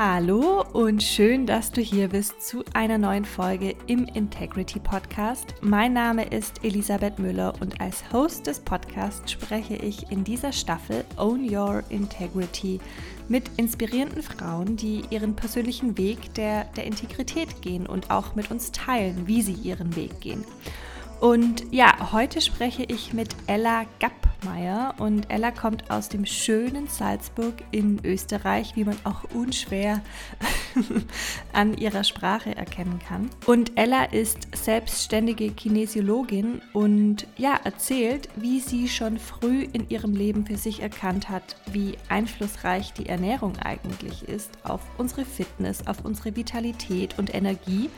Hallo und schön, dass du hier bist zu einer neuen Folge im Integrity Podcast. Mein Name ist Elisabeth Müller und als Host des Podcasts spreche ich in dieser Staffel Own Your Integrity mit inspirierenden Frauen, die ihren persönlichen Weg der, der Integrität gehen und auch mit uns teilen, wie sie ihren Weg gehen. Und ja, heute spreche ich mit Ella Gappmeier und Ella kommt aus dem schönen Salzburg in Österreich, wie man auch unschwer an ihrer Sprache erkennen kann. Und Ella ist selbstständige Kinesiologin und ja, erzählt, wie sie schon früh in ihrem Leben für sich erkannt hat, wie einflussreich die Ernährung eigentlich ist auf unsere Fitness, auf unsere Vitalität und Energie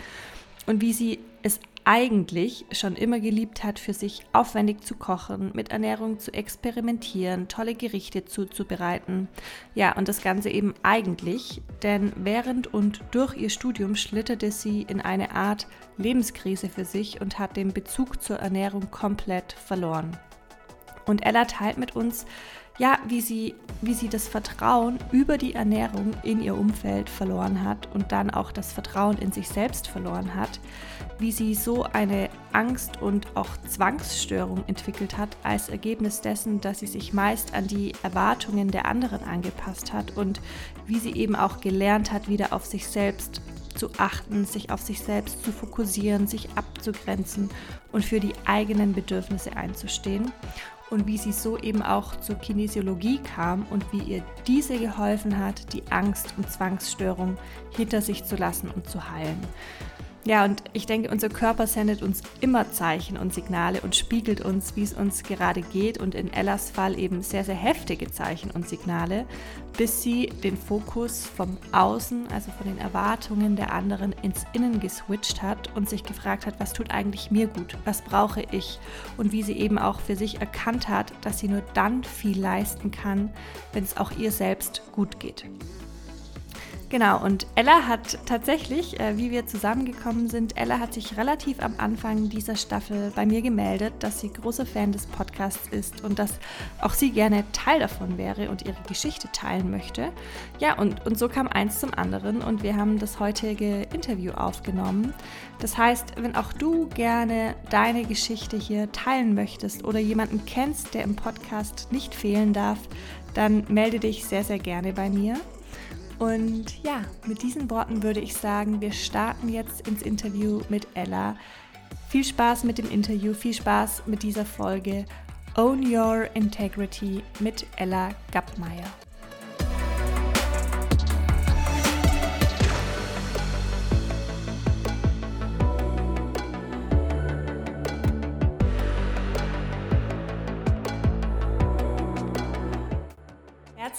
und wie sie es eigentlich schon immer geliebt hat, für sich aufwendig zu kochen, mit Ernährung zu experimentieren, tolle Gerichte zuzubereiten. Ja, und das Ganze eben eigentlich, denn während und durch ihr Studium schlitterte sie in eine Art Lebenskrise für sich und hat den Bezug zur Ernährung komplett verloren. Und Ella teilt mit uns, ja, wie sie, wie sie das Vertrauen über die Ernährung in ihr Umfeld verloren hat und dann auch das Vertrauen in sich selbst verloren hat, wie sie so eine Angst und auch Zwangsstörung entwickelt hat als Ergebnis dessen, dass sie sich meist an die Erwartungen der anderen angepasst hat und wie sie eben auch gelernt hat, wieder auf sich selbst zu achten, sich auf sich selbst zu fokussieren, sich abzugrenzen und für die eigenen Bedürfnisse einzustehen und wie sie so eben auch zur Kinesiologie kam und wie ihr diese geholfen hat, die Angst und Zwangsstörung hinter sich zu lassen und zu heilen. Ja, und ich denke, unser Körper sendet uns immer Zeichen und Signale und spiegelt uns, wie es uns gerade geht. Und in Ellas Fall eben sehr, sehr heftige Zeichen und Signale, bis sie den Fokus vom Außen, also von den Erwartungen der anderen ins Innen geswitcht hat und sich gefragt hat, was tut eigentlich mir gut, was brauche ich? Und wie sie eben auch für sich erkannt hat, dass sie nur dann viel leisten kann, wenn es auch ihr selbst gut geht. Genau, und Ella hat tatsächlich, äh, wie wir zusammengekommen sind, Ella hat sich relativ am Anfang dieser Staffel bei mir gemeldet, dass sie großer Fan des Podcasts ist und dass auch sie gerne Teil davon wäre und ihre Geschichte teilen möchte. Ja, und, und so kam eins zum anderen und wir haben das heutige Interview aufgenommen. Das heißt, wenn auch du gerne deine Geschichte hier teilen möchtest oder jemanden kennst, der im Podcast nicht fehlen darf, dann melde dich sehr, sehr gerne bei mir. Und ja, mit diesen Worten würde ich sagen, wir starten jetzt ins Interview mit Ella. Viel Spaß mit dem Interview, viel Spaß mit dieser Folge. Own Your Integrity mit Ella Gappmeier.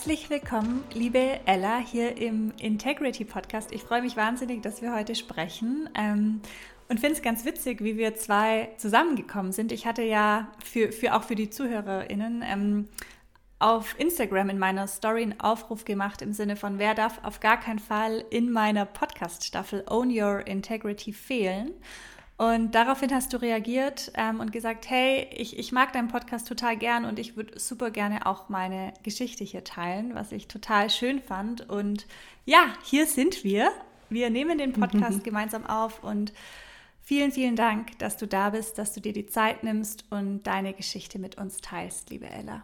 Herzlich willkommen, liebe Ella, hier im Integrity Podcast. Ich freue mich wahnsinnig, dass wir heute sprechen ähm, und finde es ganz witzig, wie wir zwei zusammengekommen sind. Ich hatte ja für, für auch für die ZuhörerInnen ähm, auf Instagram in meiner Story einen Aufruf gemacht im Sinne von, wer darf auf gar keinen Fall in meiner Podcast-Staffel Own Your Integrity fehlen. Und daraufhin hast du reagiert ähm, und gesagt, hey, ich, ich mag deinen Podcast total gern und ich würde super gerne auch meine Geschichte hier teilen, was ich total schön fand. Und ja, hier sind wir. Wir nehmen den Podcast gemeinsam auf und vielen, vielen Dank, dass du da bist, dass du dir die Zeit nimmst und deine Geschichte mit uns teilst, liebe Ella.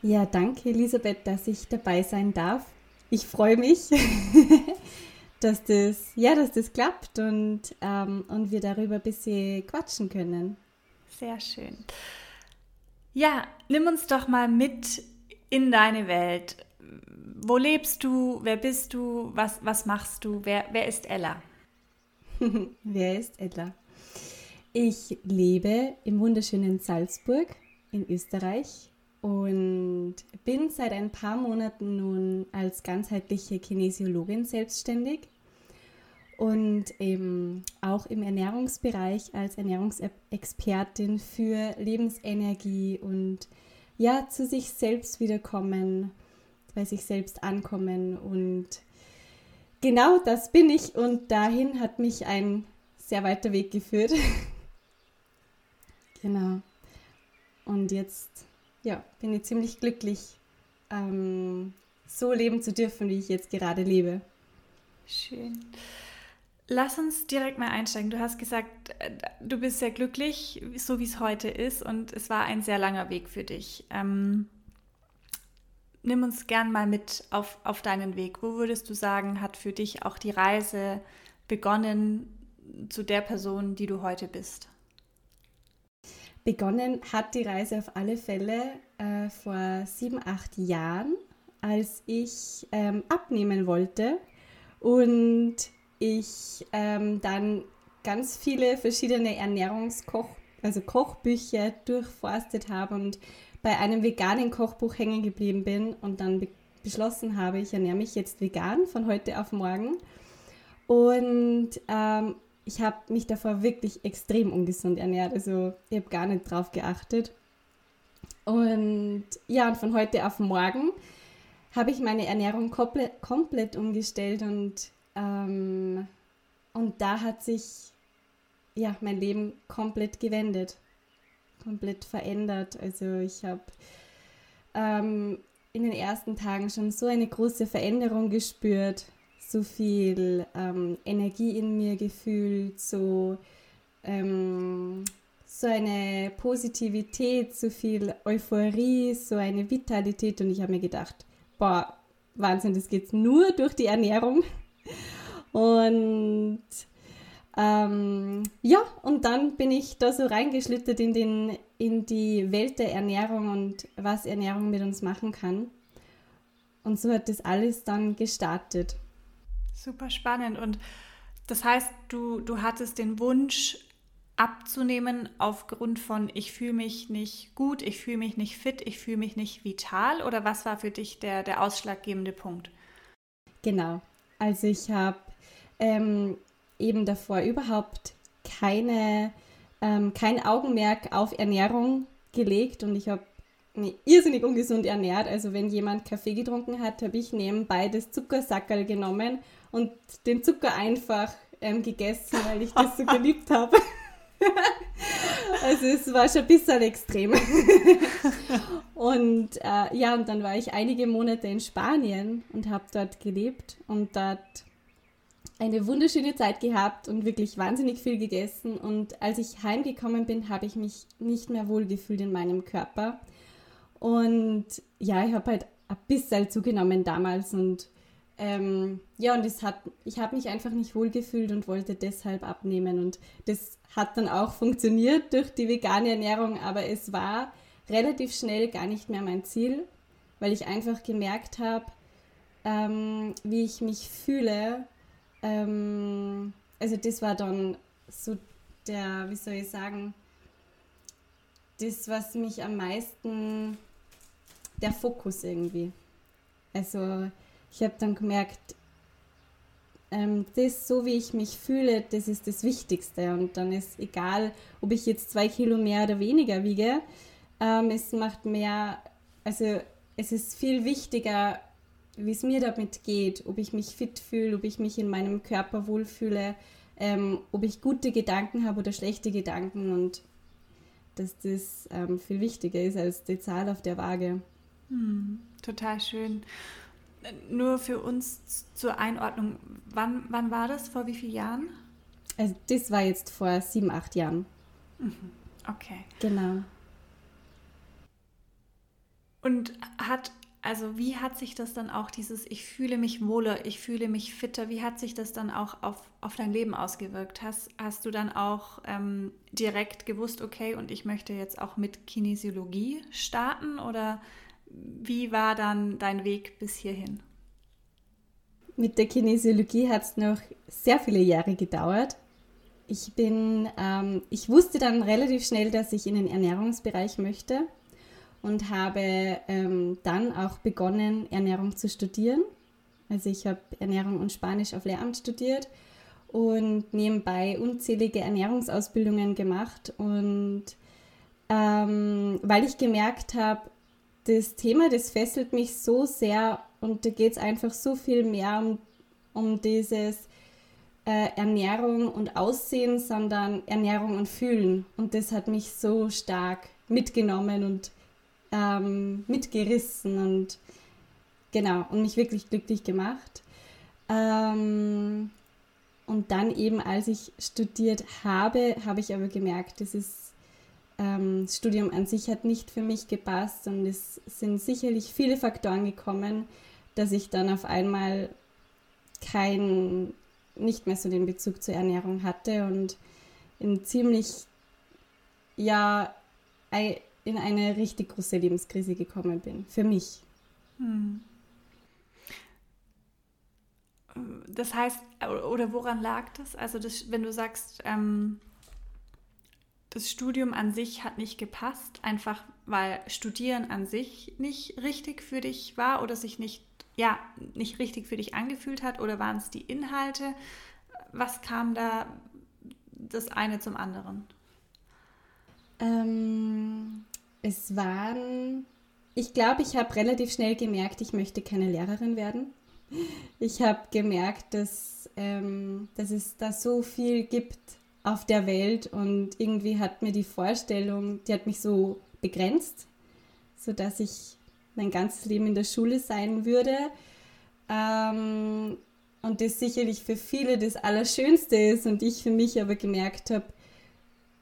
Ja, danke Elisabeth, dass ich dabei sein darf. Ich freue mich. dass das, ja, dass das klappt und, ähm, und wir darüber ein bisschen quatschen können. Sehr schön. Ja, nimm uns doch mal mit in deine Welt. Wo lebst du? Wer bist du? Was, was machst du? Wer, wer ist Ella? wer ist Ella? Ich lebe im wunderschönen Salzburg in Österreich und bin seit ein paar Monaten nun als ganzheitliche Kinesiologin selbstständig und eben auch im Ernährungsbereich als Ernährungsexpertin für Lebensenergie und ja, zu sich selbst wiederkommen, bei sich selbst ankommen und genau das bin ich und dahin hat mich ein sehr weiter Weg geführt. genau. Und jetzt ja, bin ich ziemlich glücklich, ähm, so leben zu dürfen, wie ich jetzt gerade lebe. Schön. Lass uns direkt mal einsteigen. Du hast gesagt, äh, du bist sehr glücklich, so wie es heute ist, und es war ein sehr langer Weg für dich. Ähm, nimm uns gern mal mit auf, auf deinen Weg. Wo würdest du sagen, hat für dich auch die Reise begonnen zu der Person, die du heute bist? Begonnen hat die Reise auf alle Fälle äh, vor sieben, acht Jahren, als ich ähm, abnehmen wollte und ich ähm, dann ganz viele verschiedene Ernährungskoch, also Kochbücher durchforstet habe und bei einem veganen Kochbuch hängen geblieben bin und dann be beschlossen habe, ich ernähre mich jetzt vegan von heute auf morgen. Und ähm, ich habe mich davor wirklich extrem ungesund ernährt. Also ich habe gar nicht drauf geachtet. Und ja, und von heute auf morgen habe ich meine Ernährung komplett, komplett umgestellt und, ähm, und da hat sich ja mein Leben komplett gewendet, komplett verändert. Also ich habe ähm, in den ersten Tagen schon so eine große Veränderung gespürt, so viel ähm, Energie in mir gefühlt, so, ähm, so eine Positivität, so viel Euphorie, so eine Vitalität und ich habe mir gedacht, boah, Wahnsinn, das geht nur durch die Ernährung. Und ähm, ja, und dann bin ich da so reingeschlittert in, den, in die Welt der Ernährung und was Ernährung mit uns machen kann. Und so hat das alles dann gestartet. Super spannend. Und das heißt, du, du hattest den Wunsch abzunehmen aufgrund von, ich fühle mich nicht gut, ich fühle mich nicht fit, ich fühle mich nicht vital? Oder was war für dich der, der ausschlaggebende Punkt? Genau. Also ich habe ähm, eben davor überhaupt keine, ähm, kein Augenmerk auf Ernährung gelegt und ich habe mich irrsinnig ungesund ernährt. Also wenn jemand Kaffee getrunken hat, habe ich nebenbei das Zuckersackerl genommen und den Zucker einfach ähm, gegessen, weil ich das so geliebt habe. also es war schon ein bisschen extrem. und äh, ja, und dann war ich einige Monate in Spanien und habe dort gelebt und dort eine wunderschöne Zeit gehabt und wirklich wahnsinnig viel gegessen. Und als ich heimgekommen bin, habe ich mich nicht mehr wohlgefühlt in meinem Körper. Und ja, ich habe halt ein bisschen zugenommen damals und ähm, ja, und es hat, ich habe mich einfach nicht wohlgefühlt und wollte deshalb abnehmen. Und das hat dann auch funktioniert durch die vegane Ernährung, aber es war relativ schnell gar nicht mehr mein Ziel, weil ich einfach gemerkt habe, ähm, wie ich mich fühle. Ähm, also das war dann so der, wie soll ich sagen, das, was mich am meisten, der Fokus irgendwie. Also ich habe dann gemerkt, ähm, das, so wie ich mich fühle, das ist das Wichtigste. Und dann ist egal, ob ich jetzt zwei Kilo mehr oder weniger wiege, ähm, es macht mehr, also es ist viel wichtiger, wie es mir damit geht, ob ich mich fit fühle, ob ich mich in meinem Körper wohlfühle, ähm, ob ich gute Gedanken habe oder schlechte Gedanken und dass das ähm, viel wichtiger ist als die Zahl auf der Waage. Hm, total schön nur für uns zur Einordnung, wann, wann war das? Vor wie vielen Jahren? Also das war jetzt vor sieben, acht Jahren. Mhm. Okay. Genau. Und hat, also wie hat sich das dann auch, dieses Ich fühle mich wohler, ich fühle mich fitter, wie hat sich das dann auch auf, auf dein Leben ausgewirkt? Hast, hast du dann auch ähm, direkt gewusst, okay, und ich möchte jetzt auch mit Kinesiologie starten oder wie war dann dein Weg bis hierhin? Mit der Kinesiologie hat es noch sehr viele Jahre gedauert. Ich bin, ähm, ich wusste dann relativ schnell, dass ich in den Ernährungsbereich möchte und habe ähm, dann auch begonnen, Ernährung zu studieren. Also ich habe Ernährung und Spanisch auf Lehramt studiert und nebenbei unzählige Ernährungsausbildungen gemacht und ähm, weil ich gemerkt habe, das Thema, das fesselt mich so sehr und da geht es einfach so viel mehr um, um dieses äh, Ernährung und Aussehen, sondern Ernährung und Fühlen. Und das hat mich so stark mitgenommen und ähm, mitgerissen. Und genau, und mich wirklich glücklich gemacht. Ähm, und dann eben, als ich studiert habe, habe ich aber gemerkt, das ist ähm, das Studium an sich hat nicht für mich gepasst und es sind sicherlich viele Faktoren gekommen, dass ich dann auf einmal kein, nicht mehr so den Bezug zur Ernährung hatte und in ziemlich, ja, in eine richtig große Lebenskrise gekommen bin, für mich. Hm. Das heißt, oder woran lag das? Also, das, wenn du sagst, ähm, das Studium an sich hat nicht gepasst, einfach weil Studieren an sich nicht richtig für dich war oder sich nicht, ja, nicht richtig für dich angefühlt hat oder waren es die Inhalte? Was kam da das eine zum anderen? Ähm, es waren, ich glaube, ich habe relativ schnell gemerkt, ich möchte keine Lehrerin werden. Ich habe gemerkt, dass, ähm, dass es da so viel gibt, auf der Welt und irgendwie hat mir die Vorstellung, die hat mich so begrenzt, sodass ich mein ganzes Leben in der Schule sein würde. Ähm, und das sicherlich für viele das Allerschönste ist und ich für mich aber gemerkt habe,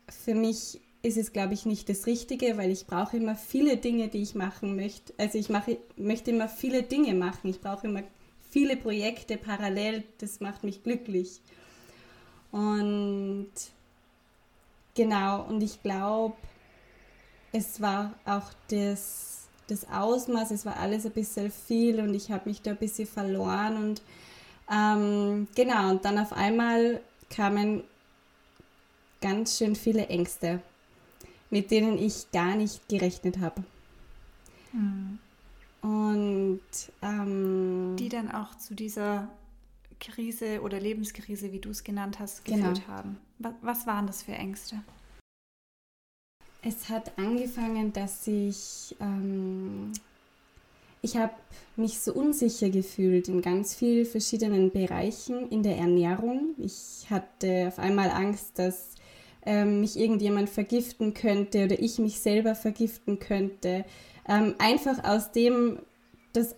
für mich ist es, glaube ich, nicht das Richtige, weil ich brauche immer viele Dinge, die ich machen möchte. Also ich mache, möchte immer viele Dinge machen. Ich brauche immer viele Projekte parallel. Das macht mich glücklich. Und genau, und ich glaube, es war auch das, das Ausmaß, es war alles ein bisschen viel und ich habe mich da ein bisschen verloren und ähm, genau, und dann auf einmal kamen ganz schön viele Ängste, mit denen ich gar nicht gerechnet habe. Mhm. Und ähm, die dann auch zu dieser Krise oder Lebenskrise, wie du es genannt hast, geführt genau. haben. Was, was waren das für Ängste? Es hat angefangen, dass ich, ähm, ich habe mich so unsicher gefühlt in ganz vielen verschiedenen Bereichen in der Ernährung. Ich hatte auf einmal Angst, dass ähm, mich irgendjemand vergiften könnte oder ich mich selber vergiften könnte. Ähm, einfach aus dem, dass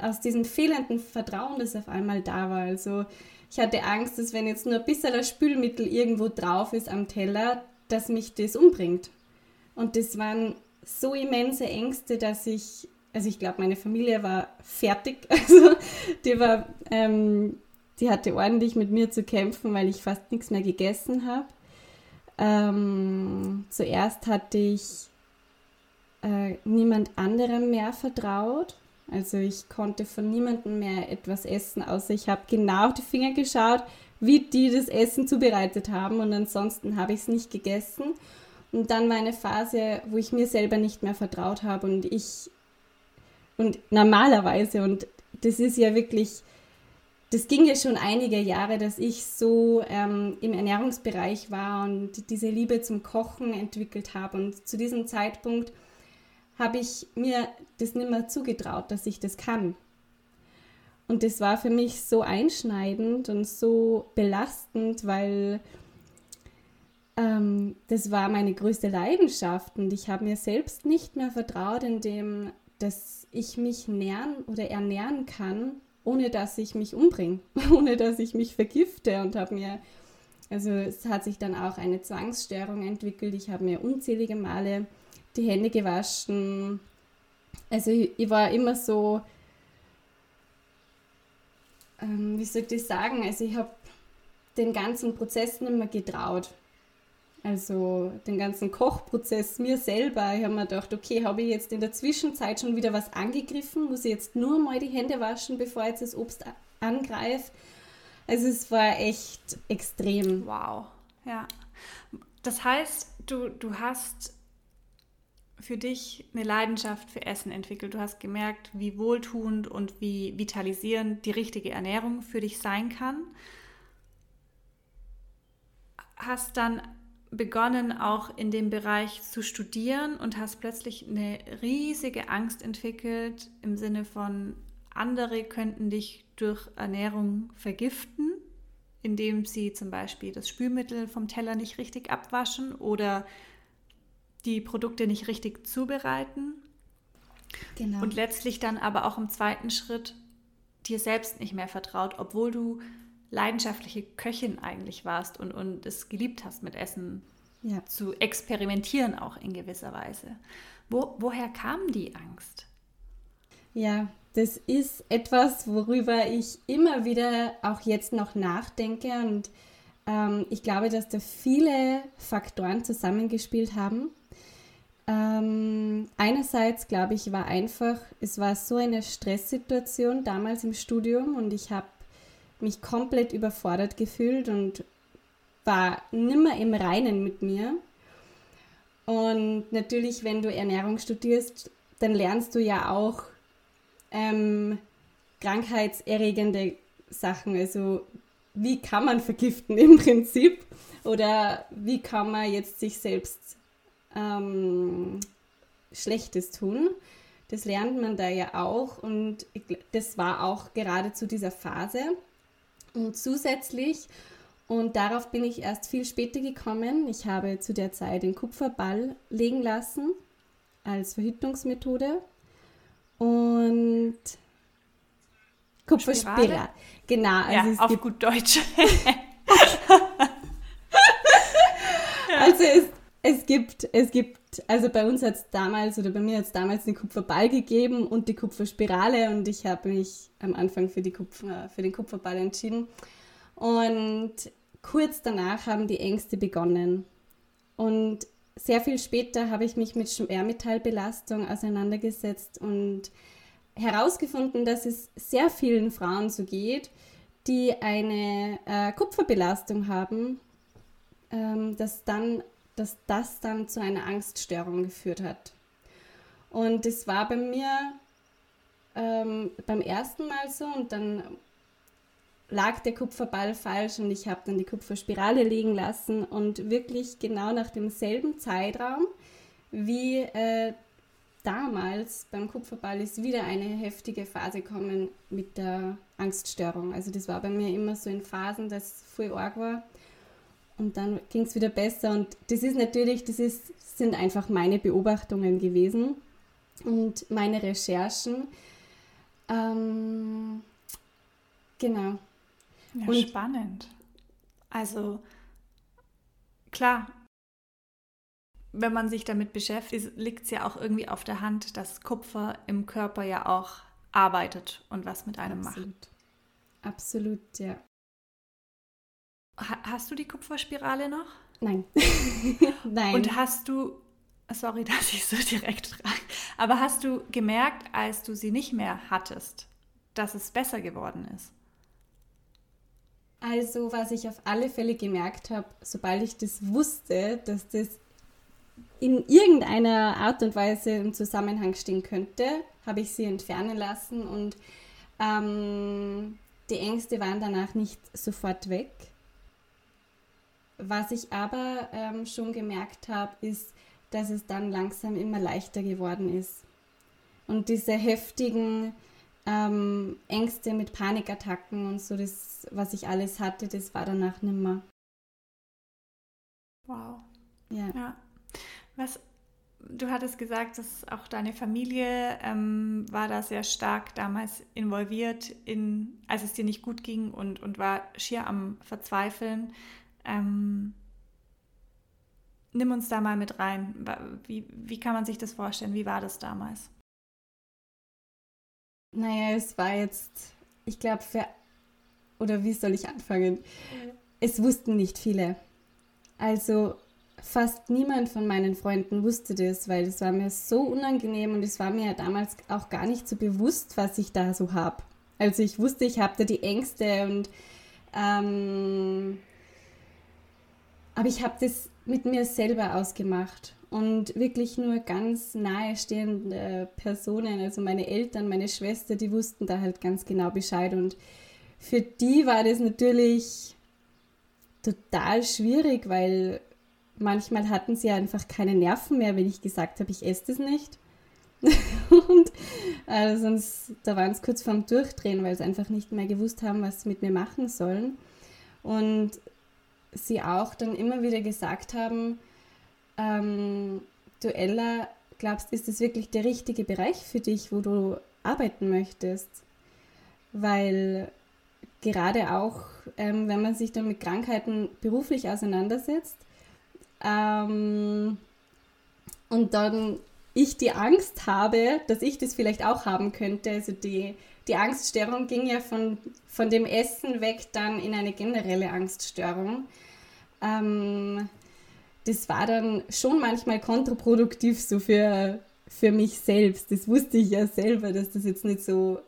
aus diesem fehlenden Vertrauen, das auf einmal da war. Also ich hatte Angst, dass wenn jetzt nur ein bisschen Spülmittel irgendwo drauf ist am Teller, dass mich das umbringt. Und das waren so immense Ängste, dass ich, also ich glaube, meine Familie war fertig. Also die war, ähm, die hatte ordentlich mit mir zu kämpfen, weil ich fast nichts mehr gegessen habe. Ähm, zuerst hatte ich äh, niemand anderem mehr vertraut. Also ich konnte von niemandem mehr etwas essen, außer ich habe genau auf die Finger geschaut, wie die das Essen zubereitet haben und ansonsten habe ich es nicht gegessen. Und dann war eine Phase, wo ich mir selber nicht mehr vertraut habe und ich und normalerweise und das ist ja wirklich, das ging ja schon einige Jahre, dass ich so ähm, im Ernährungsbereich war und diese Liebe zum Kochen entwickelt habe und zu diesem Zeitpunkt habe ich mir das nicht mehr zugetraut, dass ich das kann. Und das war für mich so einschneidend und so belastend, weil ähm, das war meine größte Leidenschaft und ich habe mir selbst nicht mehr vertraut, indem dass ich mich nähren oder ernähren kann, ohne dass ich mich umbringe, ohne dass ich mich vergifte und habe mir also es hat sich dann auch eine Zwangsstörung entwickelt. Ich habe mir unzählige Male die Hände gewaschen. Also ich, ich war immer so, ähm, wie soll ich sagen, also ich habe den ganzen Prozess nicht mehr getraut. Also den ganzen Kochprozess mir selber. Ich habe mir gedacht, okay, habe ich jetzt in der Zwischenzeit schon wieder was angegriffen? Muss ich jetzt nur mal die Hände waschen, bevor ich jetzt das Obst angreife? Also es war echt extrem. Wow, ja. Das heißt, du, du hast für dich eine Leidenschaft für Essen entwickelt. Du hast gemerkt, wie wohltuend und wie vitalisierend die richtige Ernährung für dich sein kann. Hast dann begonnen, auch in dem Bereich zu studieren und hast plötzlich eine riesige Angst entwickelt im Sinne von, andere könnten dich durch Ernährung vergiften, indem sie zum Beispiel das Spülmittel vom Teller nicht richtig abwaschen oder die Produkte nicht richtig zubereiten. Genau. Und letztlich dann aber auch im zweiten Schritt dir selbst nicht mehr vertraut, obwohl du leidenschaftliche Köchin eigentlich warst und, und es geliebt hast, mit Essen ja. zu experimentieren, auch in gewisser Weise. Wo, woher kam die Angst? Ja, das ist etwas, worüber ich immer wieder auch jetzt noch nachdenke und ähm, ich glaube, dass da viele Faktoren zusammengespielt haben. Ähm, einerseits, glaube ich, war einfach, es war so eine Stresssituation damals im Studium und ich habe mich komplett überfordert gefühlt und war nimmer im Reinen mit mir. Und natürlich, wenn du Ernährung studierst, dann lernst du ja auch ähm, krankheitserregende Sachen. Also wie kann man vergiften im Prinzip oder wie kann man jetzt sich selbst ähm, Schlechtes tun. Das lernt man da ja auch und das war auch gerade zu dieser Phase. Und zusätzlich, und darauf bin ich erst viel später gekommen, ich habe zu der Zeit den Kupferball legen lassen als Verhütungsmethode und Kupferspirale. Genau. Also ja, auf gut Deutsch. also es, es gibt, es gibt, also bei uns hat es damals oder bei mir hat es damals den Kupferball gegeben und die Kupferspirale und ich habe mich am Anfang für, die Kupfer, für den Kupferball entschieden. Und kurz danach haben die Ängste begonnen. Und sehr viel später habe ich mich mit Schwermetallbelastung auseinandergesetzt und herausgefunden, dass es sehr vielen Frauen so geht, die eine äh, Kupferbelastung haben, ähm, dass, dann, dass das dann zu einer Angststörung geführt hat. Und das war bei mir ähm, beim ersten Mal so und dann lag der Kupferball falsch und ich habe dann die Kupferspirale liegen lassen und wirklich genau nach demselben Zeitraum wie äh, damals beim Kupferball ist wieder eine heftige Phase gekommen mit der Angststörung. Also das war bei mir immer so in Phasen, dass es voll arg war. Und dann ging es wieder besser. Und das ist natürlich, das ist, sind einfach meine Beobachtungen gewesen und meine Recherchen. Ähm, genau. Ja, und spannend. Also klar, wenn man sich damit beschäftigt, liegt es ja auch irgendwie auf der Hand, dass Kupfer im Körper ja auch arbeitet und was mit einem Absolut. macht. Absolut, ja. Hast du die Kupferspirale noch? Nein. Nein. Und hast du, sorry, dass ich so direkt frage, aber hast du gemerkt, als du sie nicht mehr hattest, dass es besser geworden ist? Also, was ich auf alle Fälle gemerkt habe, sobald ich das wusste, dass das in irgendeiner Art und Weise im Zusammenhang stehen könnte, habe ich sie entfernen lassen und ähm, die Ängste waren danach nicht sofort weg. Was ich aber ähm, schon gemerkt habe, ist, dass es dann langsam immer leichter geworden ist. Und diese heftigen ähm, Ängste mit Panikattacken und so, das, was ich alles hatte, das war danach nimmer. Wow. Ja. ja. Was, du hattest gesagt, dass auch deine Familie ähm, war da sehr stark damals involviert, in, als es dir nicht gut ging und, und war schier am Verzweifeln. Ähm, nimm uns da mal mit rein. Wie, wie kann man sich das vorstellen? Wie war das damals? Naja, es war jetzt, ich glaube, für, oder wie soll ich anfangen? Es wussten nicht viele. Also fast niemand von meinen Freunden wusste das, weil es war mir so unangenehm und es war mir ja damals auch gar nicht so bewusst, was ich da so habe. Also ich wusste, ich habe da die Ängste und ähm, aber ich habe das mit mir selber ausgemacht und wirklich nur ganz nahestehende Personen, also meine Eltern, meine Schwester, die wussten da halt ganz genau Bescheid und für die war das natürlich total schwierig, weil manchmal hatten sie einfach keine Nerven mehr, wenn ich gesagt habe, ich esse das nicht. und äh, sonst, da waren es kurz vorm Durchdrehen, weil sie einfach nicht mehr gewusst haben, was sie mit mir machen sollen. Und sie auch dann immer wieder gesagt haben, ähm, du Ella, glaubst, ist es wirklich der richtige Bereich für dich, wo du arbeiten möchtest? Weil gerade auch, ähm, wenn man sich dann mit Krankheiten beruflich auseinandersetzt ähm, und dann ich die Angst habe, dass ich das vielleicht auch haben könnte. Also die, die Angststörung ging ja von, von dem Essen weg dann in eine generelle Angststörung. Ähm, das war dann schon manchmal kontraproduktiv so für, für mich selbst. Das wusste ich ja selber, dass das jetzt nicht so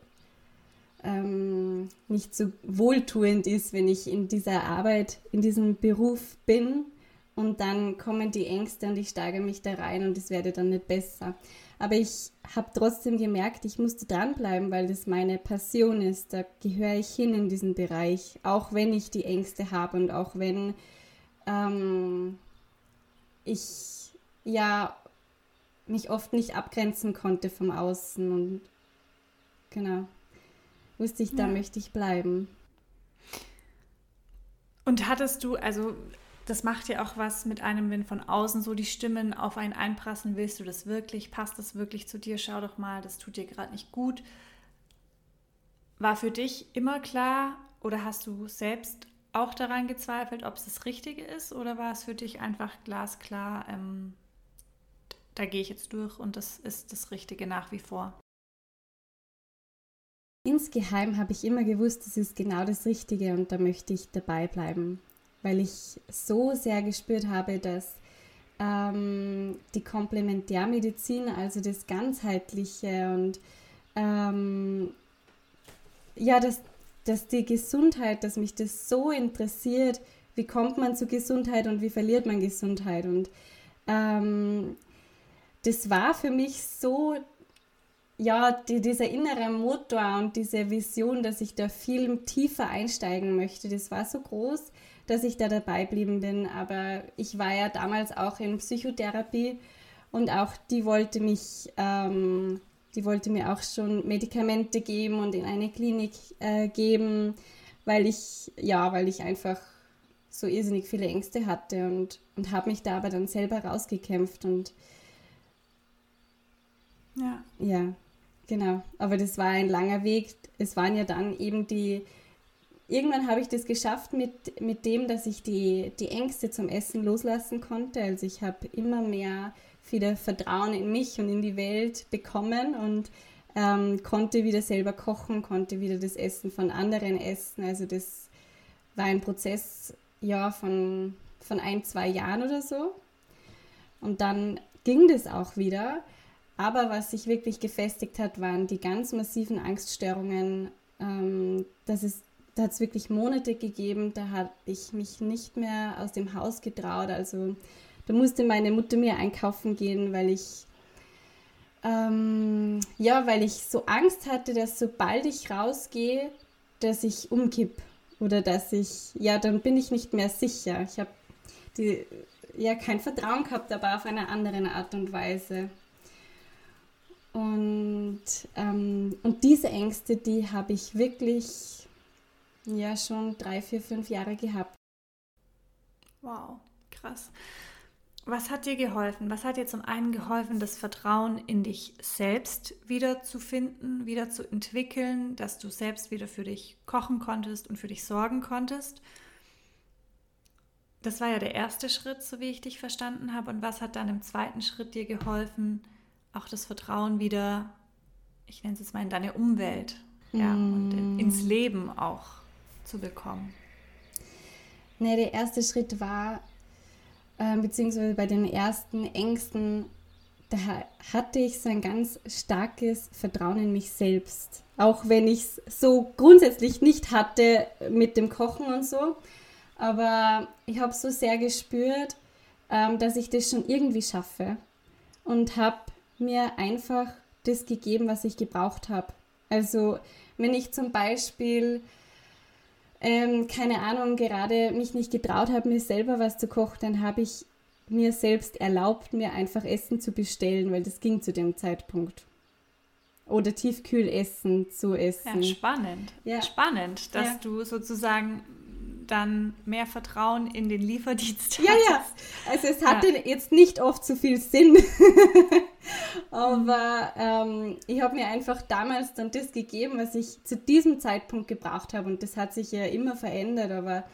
ähm, nicht so wohltuend ist, wenn ich in dieser Arbeit, in diesem Beruf bin und dann kommen die Ängste und ich steige mich da rein und es werde dann nicht besser. Aber ich habe trotzdem gemerkt, ich musste dranbleiben, weil das meine Passion ist. Da gehöre ich hin in diesen Bereich, auch wenn ich die Ängste habe und auch wenn ähm, ich ja mich oft nicht abgrenzen konnte vom Außen und genau wusste ich, da ja. möchte ich bleiben. Und hattest du, also das macht ja auch was mit einem, wenn von außen so die Stimmen auf einen einprassen, willst du das wirklich, passt das wirklich zu dir, schau doch mal, das tut dir gerade nicht gut. War für dich immer klar oder hast du selbst auch daran gezweifelt, ob es das Richtige ist oder war es für dich einfach glasklar, ähm, da gehe ich jetzt durch und das ist das Richtige nach wie vor? Insgeheim habe ich immer gewusst, das ist genau das Richtige und da möchte ich dabei bleiben, weil ich so sehr gespürt habe, dass ähm, die Komplementärmedizin, also das Ganzheitliche und ähm, ja, dass, dass die Gesundheit, dass mich das so interessiert, wie kommt man zu Gesundheit und wie verliert man Gesundheit und ähm, das war für mich so ja, die, dieser innere Motor und diese Vision, dass ich da viel tiefer einsteigen möchte, das war so groß, dass ich da dabei geblieben bin. Aber ich war ja damals auch in Psychotherapie und auch die wollte mich, ähm, die wollte mir auch schon Medikamente geben und in eine Klinik äh, geben, weil ich, ja, weil ich einfach so irrsinnig viele Ängste hatte und, und habe mich da aber dann selber rausgekämpft und ja. Ja, Genau, aber das war ein langer Weg. Es waren ja dann eben die, irgendwann habe ich das geschafft mit, mit dem, dass ich die, die Ängste zum Essen loslassen konnte. Also ich habe immer mehr wieder Vertrauen in mich und in die Welt bekommen und ähm, konnte wieder selber kochen, konnte wieder das Essen von anderen essen. Also das war ein Prozess ja, von, von ein, zwei Jahren oder so. Und dann ging das auch wieder. Aber was sich wirklich gefestigt hat, waren die ganz massiven Angststörungen. Ähm, das ist, da hat es wirklich Monate gegeben, da habe ich mich nicht mehr aus dem Haus getraut. Also da musste meine Mutter mir einkaufen gehen, weil ich ähm, ja, weil ich so Angst hatte, dass sobald ich rausgehe, dass ich umkipp oder dass ich, ja, dann bin ich nicht mehr sicher. Ich habe ja kein Vertrauen gehabt, aber auf eine andere Art und Weise. Und, ähm, und diese Ängste, die habe ich wirklich ja schon drei, vier, fünf Jahre gehabt. Wow, krass. Was hat dir geholfen? Was hat dir zum einen geholfen, das Vertrauen in dich selbst wieder zu finden, wieder zu entwickeln, dass du selbst wieder für dich kochen konntest und für dich sorgen konntest? Das war ja der erste Schritt, so wie ich dich verstanden habe. Und was hat dann im zweiten Schritt dir geholfen, auch das Vertrauen wieder, ich nenne es jetzt mal in deine Umwelt ja, und mm. ins Leben auch zu bekommen? Ne, der erste Schritt war, äh, beziehungsweise bei den ersten Ängsten, da hatte ich so ein ganz starkes Vertrauen in mich selbst. Auch wenn ich es so grundsätzlich nicht hatte mit dem Kochen und so. Aber ich habe so sehr gespürt, ähm, dass ich das schon irgendwie schaffe. Und habe mir einfach das gegeben, was ich gebraucht habe. Also wenn ich zum Beispiel, ähm, keine Ahnung, gerade mich nicht getraut habe, mir selber was zu kochen, dann habe ich mir selbst erlaubt, mir einfach Essen zu bestellen, weil das ging zu dem Zeitpunkt. Oder Tiefkühlessen zu essen. Ja, spannend. Ja. Spannend, dass ja. du sozusagen dann mehr Vertrauen in den Lieferdienst Ja, ja. Also es hatte ja. jetzt nicht oft so viel Sinn. Aber ähm, ich habe mir einfach damals dann das gegeben, was ich zu diesem Zeitpunkt gebraucht habe. Und das hat sich ja immer verändert. Aber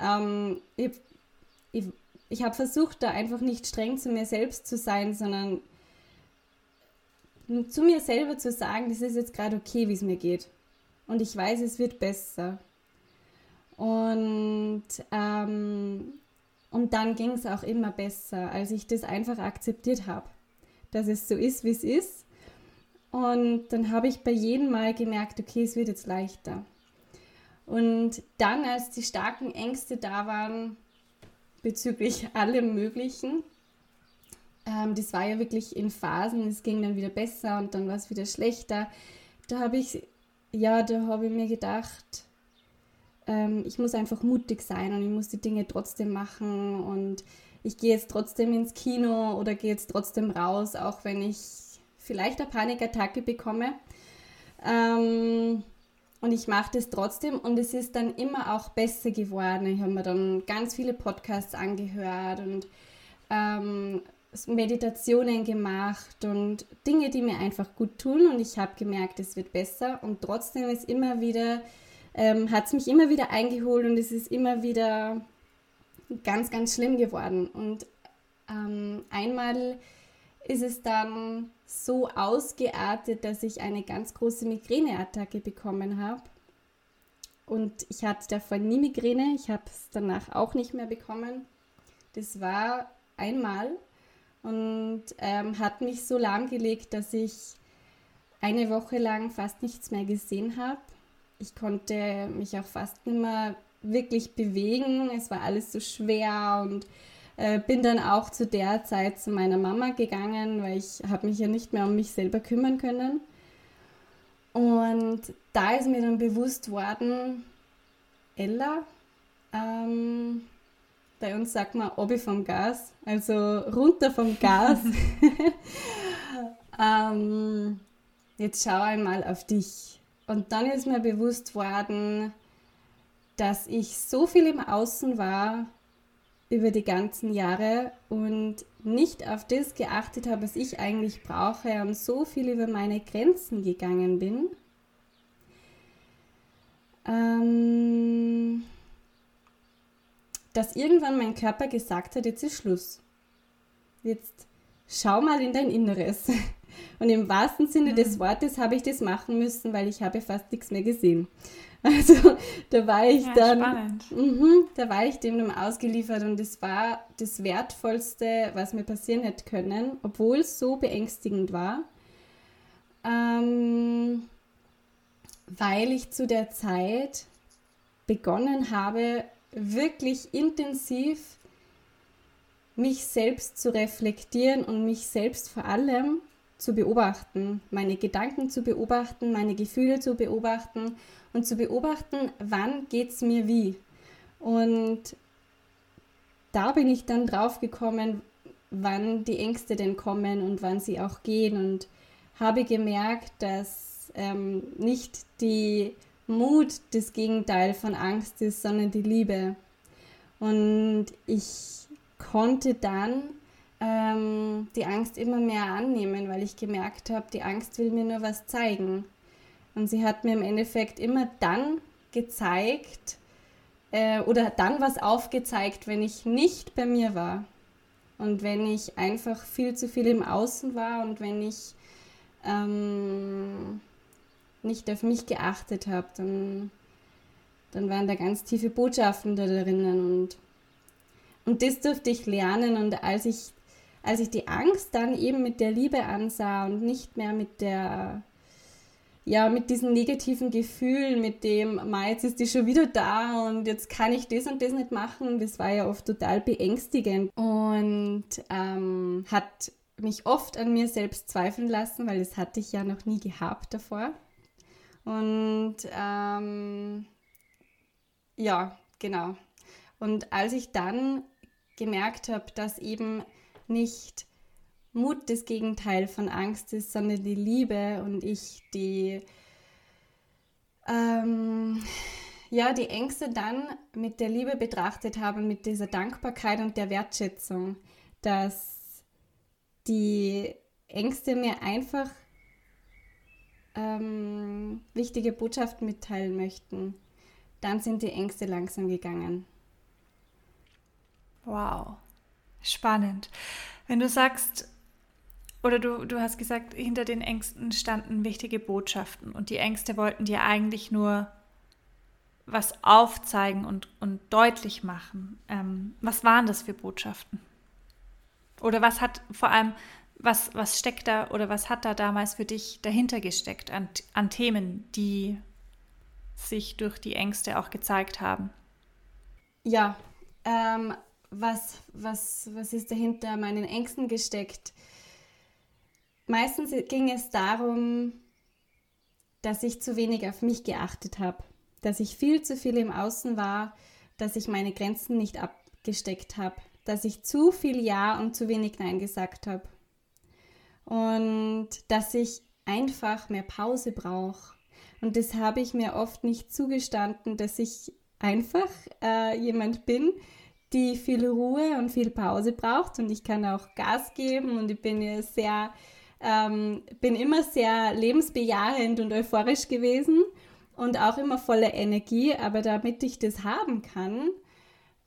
ähm, ich, ich, ich habe versucht, da einfach nicht streng zu mir selbst zu sein, sondern zu mir selber zu sagen, das ist jetzt gerade okay, wie es mir geht. Und ich weiß, es wird besser. Und, ähm, und dann ging es auch immer besser, als ich das einfach akzeptiert habe, dass es so ist, wie es ist. Und dann habe ich bei jedem Mal gemerkt, okay, es wird jetzt leichter. Und dann, als die starken Ängste da waren bezüglich allem Möglichen, ähm, das war ja wirklich in Phasen, es ging dann wieder besser und dann war es wieder schlechter. Da habe ich, ja, da habe ich mir gedacht, ähm, ich muss einfach mutig sein und ich muss die Dinge trotzdem machen und ich gehe jetzt trotzdem ins Kino oder gehe jetzt trotzdem raus, auch wenn ich vielleicht eine Panikattacke bekomme. Ähm, und ich mache das trotzdem und es ist dann immer auch besser geworden. Ich habe mir dann ganz viele Podcasts angehört und ähm, Meditationen gemacht und Dinge, die mir einfach gut tun und ich habe gemerkt, es wird besser und trotzdem ist immer wieder, ähm, hat es mich immer wieder eingeholt und es ist immer wieder ganz, ganz schlimm geworden und ähm, einmal ist es dann so ausgeartet, dass ich eine ganz große Migräneattacke bekommen habe. Und ich hatte davor nie Migräne, ich habe es danach auch nicht mehr bekommen. Das war einmal und ähm, hat mich so lahmgelegt, dass ich eine Woche lang fast nichts mehr gesehen habe. Ich konnte mich auch fast nicht mehr wirklich bewegen. Es war alles so schwer und äh, bin dann auch zu der Zeit zu meiner Mama gegangen, weil ich habe mich ja nicht mehr um mich selber kümmern können. Und da ist mir dann bewusst worden, Ella, ähm, bei uns sagt man obi vom Gas, also runter vom Gas. ähm, jetzt schau einmal auf dich. Und dann ist mir bewusst worden, dass ich so viel im Außen war über die ganzen Jahre und nicht auf das geachtet habe, was ich eigentlich brauche und so viel über meine Grenzen gegangen bin. Ähm, dass irgendwann mein Körper gesagt hat, jetzt ist Schluss. Jetzt schau mal in dein Inneres. Und im wahrsten Sinne mhm. des Wortes habe ich das machen müssen, weil ich habe fast nichts mehr gesehen. Also da war ich ja, dann, mh, da war ich dem ausgeliefert und es war das Wertvollste, was mir passieren hätte können, obwohl es so beängstigend war, ähm, weil ich zu der Zeit begonnen habe, wirklich intensiv mich selbst zu reflektieren und mich selbst vor allem zu beobachten, meine Gedanken zu beobachten, meine Gefühle zu beobachten und zu beobachten, wann geht es mir wie. Und da bin ich dann drauf gekommen, wann die Ängste denn kommen und wann sie auch gehen und habe gemerkt, dass ähm, nicht die Mut das Gegenteil von Angst ist, sondern die Liebe. Und ich konnte dann ähm, die Angst immer mehr annehmen, weil ich gemerkt habe, die Angst will mir nur was zeigen. Und sie hat mir im Endeffekt immer dann gezeigt äh, oder dann was aufgezeigt, wenn ich nicht bei mir war. Und wenn ich einfach viel zu viel im Außen war und wenn ich ähm, nicht auf mich geachtet habe, dann, dann waren da ganz tiefe Botschaften da drinnen und, und das durfte ich lernen und als ich, als ich die Angst dann eben mit der Liebe ansah und nicht mehr mit der ja, mit diesen negativen Gefühlen, mit dem, Ma, jetzt ist die schon wieder da und jetzt kann ich das und das nicht machen, das war ja oft total beängstigend und ähm, hat mich oft an mir selbst zweifeln lassen, weil das hatte ich ja noch nie gehabt davor. Und ähm, ja, genau. Und als ich dann gemerkt habe, dass eben nicht Mut das Gegenteil von Angst ist, sondern die Liebe und ich die, ähm, ja, die Ängste dann mit der Liebe betrachtet habe, mit dieser Dankbarkeit und der Wertschätzung, dass die Ängste mir einfach ähm, wichtige Botschaften mitteilen möchten, dann sind die Ängste langsam gegangen. Wow, spannend. Wenn du sagst, oder du, du hast gesagt, hinter den Ängsten standen wichtige Botschaften und die Ängste wollten dir eigentlich nur was aufzeigen und, und deutlich machen. Ähm, was waren das für Botschaften? Oder was hat vor allem, was, was steckt da oder was hat da damals für dich dahinter gesteckt an, an Themen, die sich durch die Ängste auch gezeigt haben? Ja, ähm, was, was, was ist dahinter meinen Ängsten gesteckt? Meistens ging es darum, dass ich zu wenig auf mich geachtet habe, dass ich viel zu viel im Außen war, dass ich meine Grenzen nicht abgesteckt habe, dass ich zu viel Ja und zu wenig Nein gesagt habe und dass ich einfach mehr Pause brauche. Und das habe ich mir oft nicht zugestanden, dass ich einfach äh, jemand bin, die viel Ruhe und viel Pause braucht. Und ich kann auch Gas geben. Und ich bin ja sehr, ähm, bin immer sehr lebensbejahend und euphorisch gewesen und auch immer voller Energie, aber damit ich das haben kann,